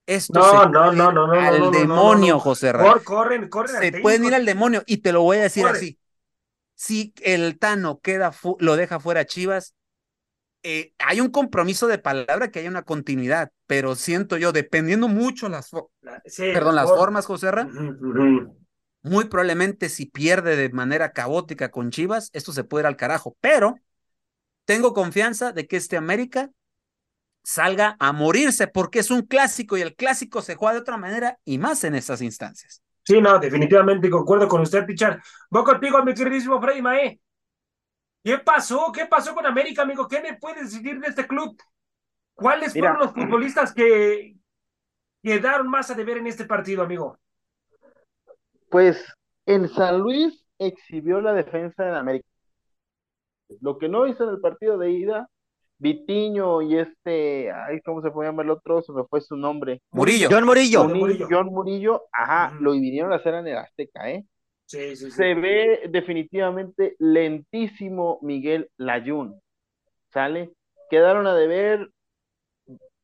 Speaker 2: esto
Speaker 1: No,
Speaker 2: se
Speaker 1: no, no, no, no,
Speaker 2: al
Speaker 1: no, no, no,
Speaker 2: demonio. José Ra.
Speaker 1: Cor- corren, corren
Speaker 2: Se pueden ir al demonio y te lo voy a decir así. Si el Tano queda lo deja fuera a Chivas, eh, hay un compromiso de palabra que hay una continuidad, pero siento yo, dependiendo mucho las,
Speaker 1: sí,
Speaker 2: perdón, las formas, José Ra,
Speaker 1: Ujú, ujú.
Speaker 2: Muy probablemente si pierde de manera caótica con Chivas, esto se puede ir al carajo, pero tengo confianza de que este América salga a morirse porque es un clásico y el clásico se juega de otra manera y más en estas instancias.
Speaker 1: Sí, no, definitivamente concuerdo con usted, Pichar. Voy contigo, mi queridísimo Freddy Mae. ¿Qué pasó? ¿Qué pasó con América, amigo? ¿Qué me puedes decir de este club? ¿Cuáles
Speaker 3: Mira.
Speaker 1: fueron los futbolistas que quedaron más a deber en este partido, amigo?
Speaker 3: Pues en San Luis exhibió la defensa en América. Lo que no hizo en el partido de ida, Vitiño y este, ay, ¿cómo se puede llamar el otro? Se me fue su nombre.
Speaker 2: Murillo.
Speaker 4: John Murillo.
Speaker 1: John Murillo.
Speaker 3: John Murillo, ajá, lo vinieron a hacer en el Azteca, ¿eh?
Speaker 1: Sí, sí, sí.
Speaker 3: Se ve definitivamente lentísimo Miguel Layún, ¿sale? Quedaron a deber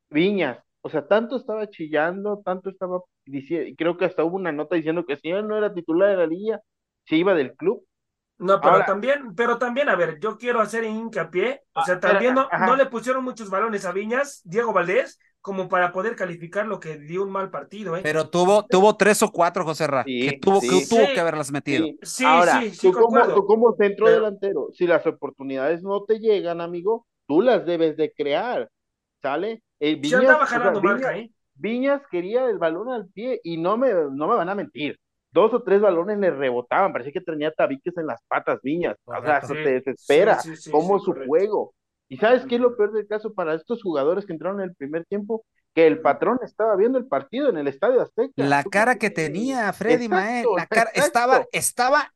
Speaker 3: Viñas, o sea, tanto estaba chillando, tanto estaba diciendo, y creo que hasta hubo una nota diciendo que si él no era titular de la liga, se iba del club.
Speaker 1: No, pero
Speaker 3: Ahora-
Speaker 1: también, pero también, a ver, yo quiero hacer hincapié, o sea,
Speaker 3: Ah,
Speaker 1: también no, no le pusieron muchos balones a Viñas, Diego Valdés, como para poder calificar lo que dio un mal partido, ¿eh?
Speaker 2: Pero tuvo, tuvo tres o cuatro, José Ra,
Speaker 3: Sí,
Speaker 2: que tuvo, que tuvo
Speaker 1: Sí.
Speaker 2: que haberlas metido.
Speaker 3: Sí.
Speaker 1: Sí,
Speaker 3: Ahora,
Speaker 1: sí, sí,
Speaker 3: tú, como, tú como centro
Speaker 1: Pero-
Speaker 3: delantero, si las oportunidades no te llegan, amigo, tú las debes de crear, ¿sale? Eh,
Speaker 1: Se
Speaker 3: Viñas, o sea,
Speaker 1: jalando
Speaker 3: Viñas-
Speaker 1: marca, ¿eh?
Speaker 3: Viñas quería el balón al pie y no me, no me van a mentir. Dos o tres balones le rebotaban, parecía que tenía tabiques en las patas Viñas. O sea, eso
Speaker 1: Sí,
Speaker 3: te desespera.
Speaker 1: sí, sí, sí,
Speaker 3: su
Speaker 1: correcto.
Speaker 3: juego. ¿Y sabes qué es lo peor del caso para estos jugadores que entraron en el primer tiempo? Que el patrón estaba viendo el partido en el Estadio Azteca.
Speaker 2: La
Speaker 3: ¿Tú
Speaker 2: cara que tenía Freddy
Speaker 3: Exacto,
Speaker 2: Mae, la cara
Speaker 3: exacto.
Speaker 2: estaba, estaba,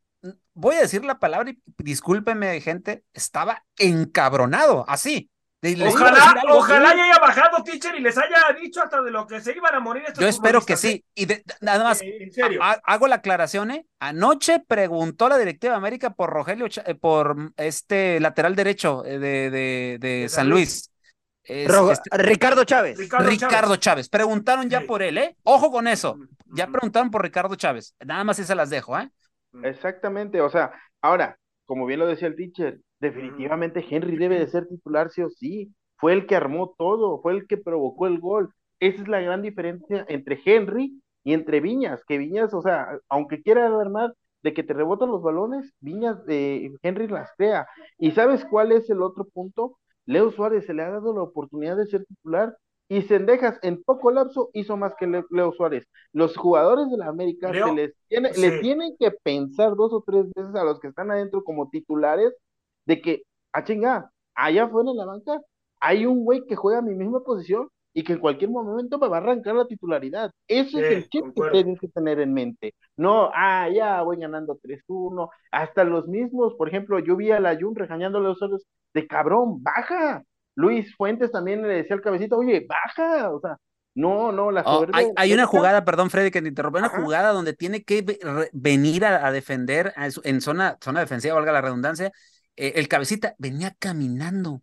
Speaker 2: voy a decir la palabra y discúlpeme, gente, estaba encabronado, así.
Speaker 1: Ojalá, ojalá
Speaker 2: sí.
Speaker 1: haya bajado, teacher, y les haya dicho hasta de lo que se iban a morir estos
Speaker 2: Yo espero que sí. Y de- nada más,
Speaker 1: ¿eh? Eh, En serio.
Speaker 2: ha- hago la aclaración, ¿eh? Anoche preguntó la directiva de América por Rogelio, eh, por mm, este lateral derecho eh, de, de, de
Speaker 1: De
Speaker 2: San Luis. Es- este-
Speaker 4: Ricardo Chávez.
Speaker 1: Ricardo,
Speaker 2: Ricardo Chávez. Preguntaron ya
Speaker 1: Sí.
Speaker 2: por él, ¿eh? Ojo con eso.
Speaker 1: Chávez.
Speaker 2: Ya
Speaker 1: Ujú.
Speaker 2: preguntaron por Ricardo Chávez. Nada más se las dejo, ¿eh?
Speaker 3: Exactamente, o sea, ahora, como bien lo decía el teacher, definitivamente Henry debe de ser titular sí o sí. Fue el que armó todo, fue el que provocó el gol. Esa es la gran diferencia entre Henry y entre Viñas, que Viñas, o sea, aunque quiera armar de que te rebotan los balones, Viñas, eh, Henry las crea. ¿Y sabes cuál es el otro punto? Leo Suárez se le ha dado la oportunidad de ser titular y Sendejas en poco lapso hizo más que Le- Leo Suárez. Los jugadores de la América
Speaker 1: Leo,
Speaker 3: se les tiene,
Speaker 1: sí.
Speaker 3: tienen que pensar dos o tres veces a los que están adentro como titulares de que, ah, chinga, allá afuera en la banca hay un güey que juega a mi misma posición y que en cualquier momento me va a arrancar la titularidad. Ese es el chip
Speaker 1: concuerdo.
Speaker 3: que tienes que tener en mente. No, ah, ya voy ganando 3-1. Hasta los mismos, por ejemplo, yo vi a la Jun regañándole a los otros de cabrón, baja, Luis Fuentes también le decía al cabecita, oye, baja, o sea, no, no, la
Speaker 2: Oh, hay, hay una jugada, perdón, Freddy, que te interrumpa, una
Speaker 3: Ajá.
Speaker 2: jugada donde tiene que venir a, a defender a en zona, zona defensiva, valga la redundancia. Eh, el cabecita venía caminando.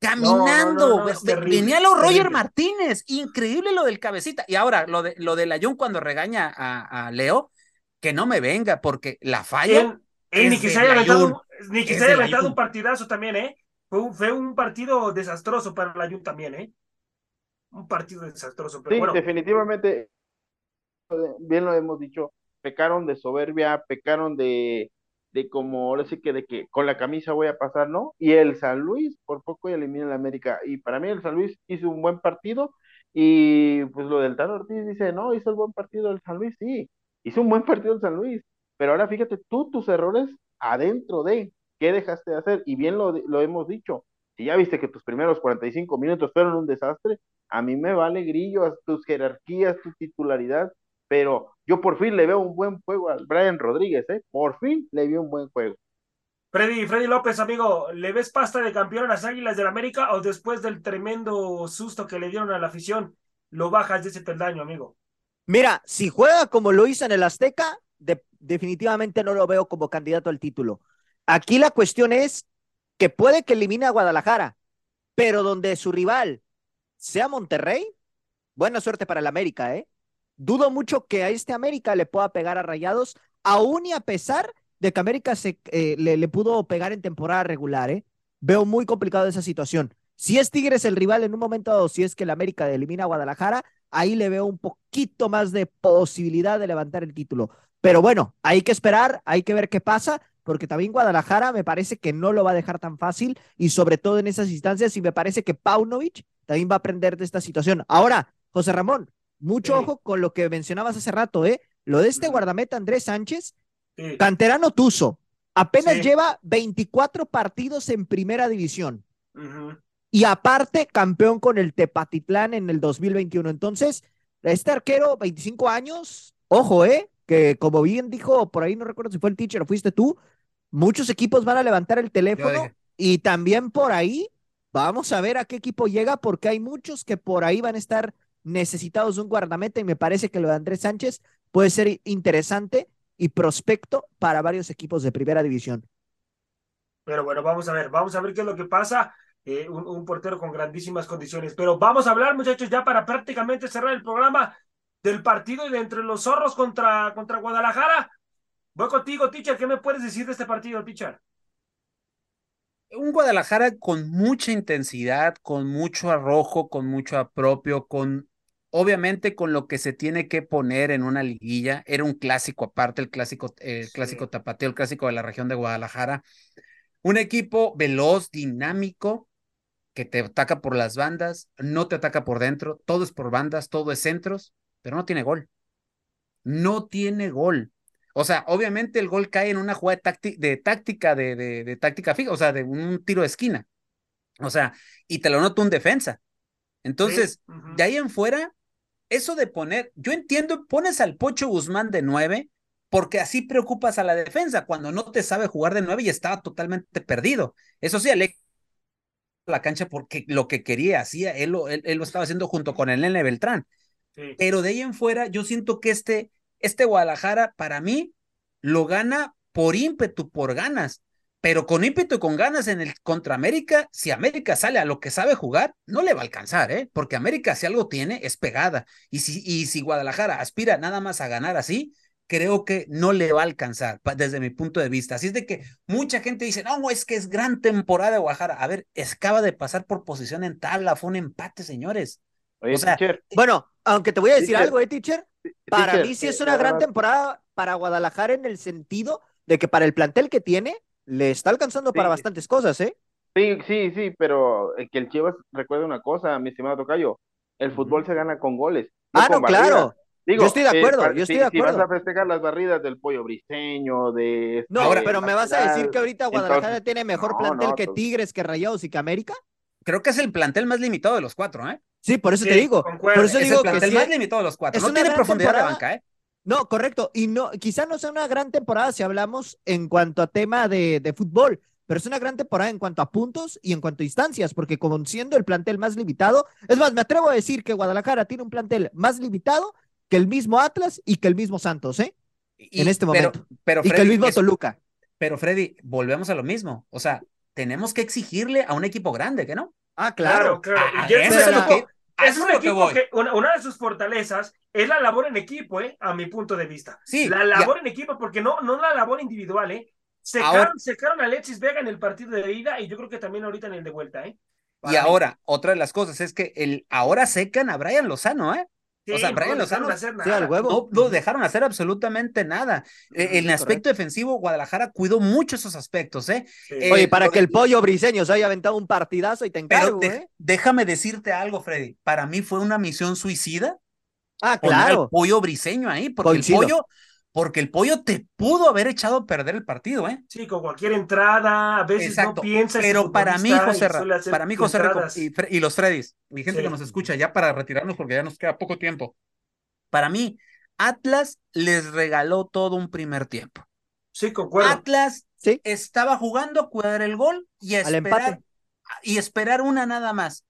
Speaker 2: Caminando,
Speaker 1: no, no, terrible,
Speaker 2: venía lo Roger
Speaker 1: terrible.
Speaker 2: Martínez, increíble lo del cabecita. Y ahora, lo de, lo de la Jun cuando regaña a, a Leo, que no me venga, porque la falla.
Speaker 1: Él, él ni que se haya aventado, ni que se haya aventado un partidazo también, ¿eh? Fue un, fue un partido desastroso para la Jun también, ¿eh? Un partido desastroso, pero
Speaker 3: Sí,
Speaker 1: bueno.
Speaker 3: definitivamente, bien lo hemos dicho, pecaron de soberbia, pecaron de, de como, ahora sí que de que con la camisa voy a pasar, ¿no? Y el San Luis por poco elimina el América. Y para mí el San Luis hizo un buen partido y pues lo del Tano Ortiz dice, no, hizo el buen partido el San Luis, sí, hizo un buen partido el San Luis. Pero ahora fíjate tú tus errores adentro de, ¿qué dejaste de hacer? Y bien lo, lo hemos dicho, si ya viste que tus primeros 45 minutos fueron un desastre, a mí me vale grillo a tus jerarquías, tu titularidad, pero yo por fin le veo un buen juego al Brian Rodríguez, ¿eh? Por fin le vi un buen juego.
Speaker 1: Freddy, Freddy López, amigo, ¿le ves pasta de campeón a las Águilas del América o después del tremendo susto que le dieron a la afición, lo bajas de ese peldaño, amigo?
Speaker 4: Mira, si juega como lo hizo en el Azteca, de- definitivamente no lo veo como candidato al título. Aquí la cuestión es que puede que elimine a Guadalajara, pero donde su rival sea Monterrey, buena suerte para el América, ¿eh? Dudo mucho que a este América le pueda pegar a Rayados, aún y a pesar de que América se, eh, le, pudo pegar en temporada regular, ¿eh? Veo muy complicado esa situación. Si es Tigres el rival en un momento dado, si es que el América elimina a Guadalajara, ahí le veo un poquito más de posibilidad de levantar el título. Pero bueno, hay que esperar, hay que ver qué pasa, porque también Guadalajara me parece que no lo va a dejar tan fácil y sobre todo en esas instancias, y me parece que Paunovic también va a aprender de esta situación. Ahora, José Ramón, mucho
Speaker 1: Sí.
Speaker 4: ojo con lo que mencionabas hace rato, ¿eh? Lo de este guardameta Andrés Sánchez,
Speaker 1: Sí.
Speaker 4: canterano Tuzo, apenas
Speaker 1: Sí.
Speaker 4: lleva 24 partidos en primera división y aparte campeón con el Tepatitlán en el 2021. Entonces, este arquero, 25 años, ojo, ¿eh? Que como bien dijo, por ahí no recuerdo si fue el teacher o fuiste tú, muchos equipos van a levantar el teléfono y también por ahí vamos a ver a qué equipo llega porque hay muchos que por ahí van a estar necesitados de un guardameta y me parece que lo de Andrés Sánchez puede ser interesante y prospecto para varios equipos de primera división.
Speaker 1: Pero bueno, vamos a ver, vamos a ver qué es lo que pasa. Eh, un, un portero con grandísimas condiciones. Pero vamos a hablar, muchachos, ya para prácticamente cerrar el programa del partido de entre los zorros contra, contra Guadalajara. Voy contigo, teacher. ¿Qué me puedes decir de este partido, teacher?
Speaker 2: un Guadalajara con mucha intensidad, con mucho arrojo, con mucho apropio, con obviamente con lo que se tiene que poner en una liguilla. Era un clásico aparte, el clásico, el
Speaker 1: Sí.
Speaker 2: clásico tapateo, el clásico de la región de Guadalajara. Un equipo veloz, dinámico, que te ataca por las bandas, no te ataca por dentro, todo es por bandas, todo es centros, pero no tiene gol. No tiene gol. O sea, obviamente el gol cae en una jugada de, tácti- de táctica, de, de, de táctica fija, o sea, de un tiro de esquina. O sea, y te lo nota un defensa. Entonces,
Speaker 1: Sí,
Speaker 2: de ahí en fuera, eso de poner, yo entiendo, pones al Pocho Guzmán de nueve, porque así preocupas a la defensa cuando no te sabe jugar de nueve y estaba totalmente perdido. Eso sí, Ale la cancha porque lo que quería hacía, él lo, él, él lo estaba haciendo junto con el Nene Beltrán.
Speaker 1: Sí.
Speaker 2: Pero de ahí en fuera, yo siento que este, este Guadalajara, para mí, lo gana por ímpetu, por ganas. Pero con ímpetu y con ganas en el contra América, si América sale a lo que sabe jugar, no le va a alcanzar, ¿eh? Porque América, si algo tiene, es pegada. Y si, y si Guadalajara aspira nada más a ganar así, creo que no le va a alcanzar, desde mi punto de vista. Así es de que mucha gente dice, no, es que es gran temporada de Guadalajara. A ver, acaba de pasar por posición en tabla, fue un empate, señores.
Speaker 3: Oye,
Speaker 2: O sea,
Speaker 3: teacher,
Speaker 4: Bueno, aunque te voy a decir
Speaker 3: Teacher,
Speaker 4: algo, ¿eh, teacher? Para
Speaker 3: teacher,
Speaker 4: mí sí
Speaker 3: eh,
Speaker 4: es una gran temporada para Guadalajara en el sentido de que para el plantel que tiene, le está alcanzando para bastantes cosas, ¿eh?
Speaker 3: Sí, sí, sí, pero eh, que el Chivas recuerde una cosa, mi estimado Tocayo, el fútbol se gana con goles, no
Speaker 4: Ah,
Speaker 3: con
Speaker 4: no,
Speaker 3: barridas.
Speaker 4: claro.
Speaker 3: Digo,
Speaker 4: Yo estoy de
Speaker 3: eh,
Speaker 4: acuerdo, yo estoy
Speaker 3: si,
Speaker 4: de
Speaker 3: si vas
Speaker 4: acuerdo.
Speaker 3: a festejar las barridas del pollo briseño, de
Speaker 4: No,
Speaker 2: Ahora-
Speaker 4: pero me vas a decir que ahorita Guadalajara
Speaker 3: entonces,
Speaker 4: tiene mejor
Speaker 3: no,
Speaker 4: plantel
Speaker 3: no,
Speaker 4: que Tigres, que Rayados y que América.
Speaker 2: creo que es el plantel más limitado de los cuatro, ¿eh?
Speaker 4: Sí, por eso
Speaker 1: Sí,
Speaker 4: te digo.
Speaker 1: concuerdo.
Speaker 4: Por eso
Speaker 2: Es el
Speaker 4: digo que
Speaker 2: plantel
Speaker 4: sí,
Speaker 2: más limitado de los cuatro.
Speaker 4: es
Speaker 2: No
Speaker 4: una
Speaker 2: tiene profundidad de banca, ¿eh?
Speaker 4: No, correcto. Y no, quizá no sea una gran temporada si hablamos en cuanto a tema de, de fútbol, pero es una gran temporada en cuanto a puntos y en cuanto a instancias, porque como siendo el plantel más limitado, es más, me atrevo a decir que Guadalajara tiene un plantel más limitado que el mismo Atlas y que el mismo Santos, ¿eh?
Speaker 2: Y-
Speaker 4: en este
Speaker 2: pero-
Speaker 4: momento.
Speaker 2: Pero,
Speaker 4: y que el mismo
Speaker 2: es-
Speaker 4: Toluca.
Speaker 2: pero Freddy, volvemos a lo mismo. O sea, tenemos que exigirle a un equipo grande, ¿que no?
Speaker 4: Ah,
Speaker 1: Claro,
Speaker 4: claro.
Speaker 1: claro. Y
Speaker 2: eso
Speaker 1: es
Speaker 4: lo
Speaker 2: que-
Speaker 1: es un equipo que, una, una de sus fortalezas es la labor en equipo, ¿eh? A mi punto de vista.
Speaker 2: Sí,
Speaker 1: La labor en equipo, porque no, no la labor individual, ¿eh? Secaron,
Speaker 2: Ahora-
Speaker 1: secaron a Alexis Vega en el partido de ida y yo creo que también ahorita en el de vuelta, ¿eh?
Speaker 2: Y
Speaker 1: mí.
Speaker 2: ahora, otra de las cosas es que el ahora secan a Brian Lozano, ¿eh?
Speaker 1: Sí,
Speaker 2: o sea,
Speaker 1: no
Speaker 2: Brian Lozano-
Speaker 1: de hacer
Speaker 4: Sí,
Speaker 1: nada.
Speaker 4: al huevo.
Speaker 2: No, no dejaron hacer absolutamente nada. Eh, en el aspecto defensivo, Guadalajara cuidó mucho esos aspectos, ¿eh?
Speaker 1: Sí.
Speaker 2: Eh,
Speaker 4: Oye, para que el pollo briseño se haya aventado un partidazo y te
Speaker 2: Pero
Speaker 4: encargo,
Speaker 2: de-
Speaker 4: ¿eh?
Speaker 2: déjame decirte algo, Freddy. Para mí fue una misión suicida
Speaker 4: Ah, claro.
Speaker 2: pollo briseño ahí, porque
Speaker 4: Coincido.
Speaker 2: el pollo, porque el pollo te pudo haber echado a perder el partido, ¿eh?
Speaker 1: Sí, con cualquier entrada, a veces
Speaker 2: Exacto.
Speaker 1: no piensa. ese
Speaker 2: Pero para mí, José,
Speaker 1: y
Speaker 2: Ra- para mí, José y, y los Freddys, mi gente
Speaker 1: Sí.
Speaker 2: que nos escucha, ya para retirarnos porque ya nos queda poco tiempo. Para mí, Atlas les regaló todo un primer tiempo.
Speaker 1: Sí, concuerdo.
Speaker 2: Atlas
Speaker 4: Sí.
Speaker 2: estaba jugando a cuidar el gol y esperar, y esperar una nada más.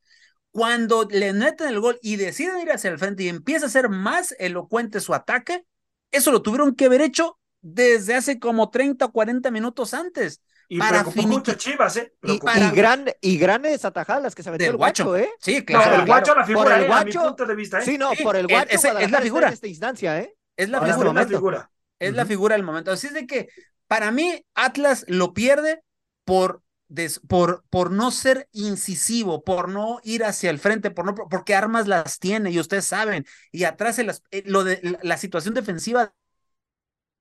Speaker 2: Cuando le meten el gol y deciden ir hacia el frente y empieza a ser más elocuente su ataque, eso lo tuvieron que haber hecho desde hace como 30 o 40 minutos antes.
Speaker 1: y
Speaker 2: para
Speaker 1: mucho Chivas, ¿eh?
Speaker 2: y para-
Speaker 4: Y, gran, y grandes atajadas las que se
Speaker 2: Del
Speaker 4: el guacho,
Speaker 2: guacho.
Speaker 4: ¿eh?
Speaker 2: Sí, claro.
Speaker 1: el guacho la figura,
Speaker 4: Por el
Speaker 1: ¿eh? a mi
Speaker 4: guacho-
Speaker 1: punto de vista, ¿eh?
Speaker 4: Sí, no,
Speaker 2: Sí,
Speaker 4: por el
Speaker 2: es-
Speaker 4: guacho
Speaker 2: ese- es la figura.
Speaker 4: en esta instancia, ¿eh?
Speaker 2: Es la
Speaker 4: este
Speaker 1: es figura.
Speaker 2: Es la figura del momento. Así es de que para mí Atlas lo pierde por, des- por, por no ser incisivo, por no ir hacia el frente, por no, porque armas las tiene y ustedes saben. Y atrás el eh, lo de, la, la situación defensiva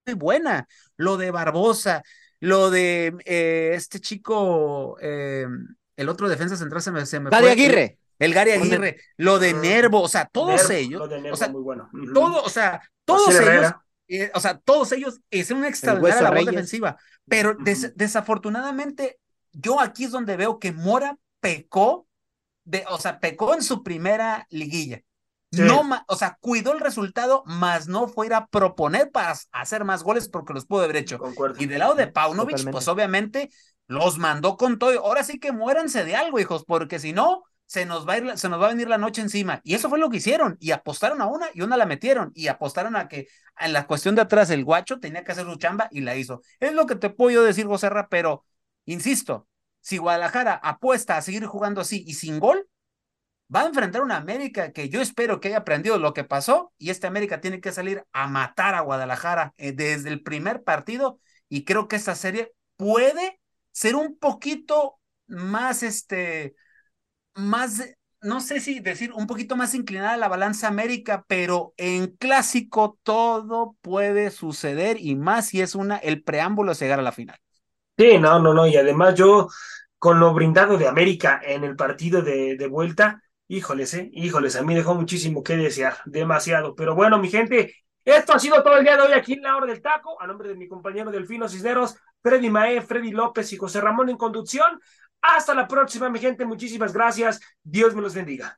Speaker 2: muy buena. Lo de Barbosa, lo de eh, este chico, eh, el otro defensa central se me, se me
Speaker 4: Gary
Speaker 2: fue.
Speaker 4: Aguirre.
Speaker 2: El Gary Aguirre, lo de. Nervo, o sea, todos
Speaker 1: Nervo,
Speaker 2: ellos,
Speaker 1: lo de Nervo,
Speaker 2: o sea,
Speaker 1: muy bueno. Ujú.
Speaker 2: todo, o sea, todos ellos, eh, o sea, todos ellos hicieron una extraordinaria labor
Speaker 4: Reyes.
Speaker 2: defensiva, pero des- desafortunadamente yo aquí es donde veo que Mora pecó, de, o sea, pecó en su primera liguilla.
Speaker 1: Sí.
Speaker 2: No, o sea, cuidó el resultado, más no fue ir a proponer para hacer más goles porque los pudo haber hecho.
Speaker 1: Concuerdo.
Speaker 2: Y del lado de Paunovic,
Speaker 4: Totalmente.
Speaker 2: pues obviamente los mandó con todo. Ahora sí que muéranse de algo, hijos, porque si no, se nos va a ir, la- se nos va a venir la noche encima. Y eso fue lo que hicieron. Y apostaron a una y una la metieron. Y apostaron a que en la cuestión de atrás el guacho tenía que hacer su chamba y la hizo. Es lo que te puedo yo decir, Joserra, pero insisto, si Guadalajara apuesta a seguir jugando así y sin gol, va a enfrentar una América que yo espero que haya aprendido lo que pasó y esta América tiene que salir a matar a Guadalajara eh, desde el primer partido y creo que esta serie puede ser un poquito más este más no sé si decir un poquito más inclinada a la balanza América, pero en clásico todo puede suceder y más si es una el preámbulo a llegar a la final.
Speaker 1: Sí, no, no, no. Y además yo, con lo brindado de América en el partido de, de vuelta, híjoles, eh, híjoles, a mí dejó muchísimo que desear, demasiado. Pero bueno, mi gente, esto ha sido todo el día de hoy aquí en la hora del taco, a nombre de mi compañero Delfino Cisneros, Freddy Mae, Freddy López y José Ramón en conducción. Hasta la próxima, mi gente, muchísimas gracias. Dios me los bendiga.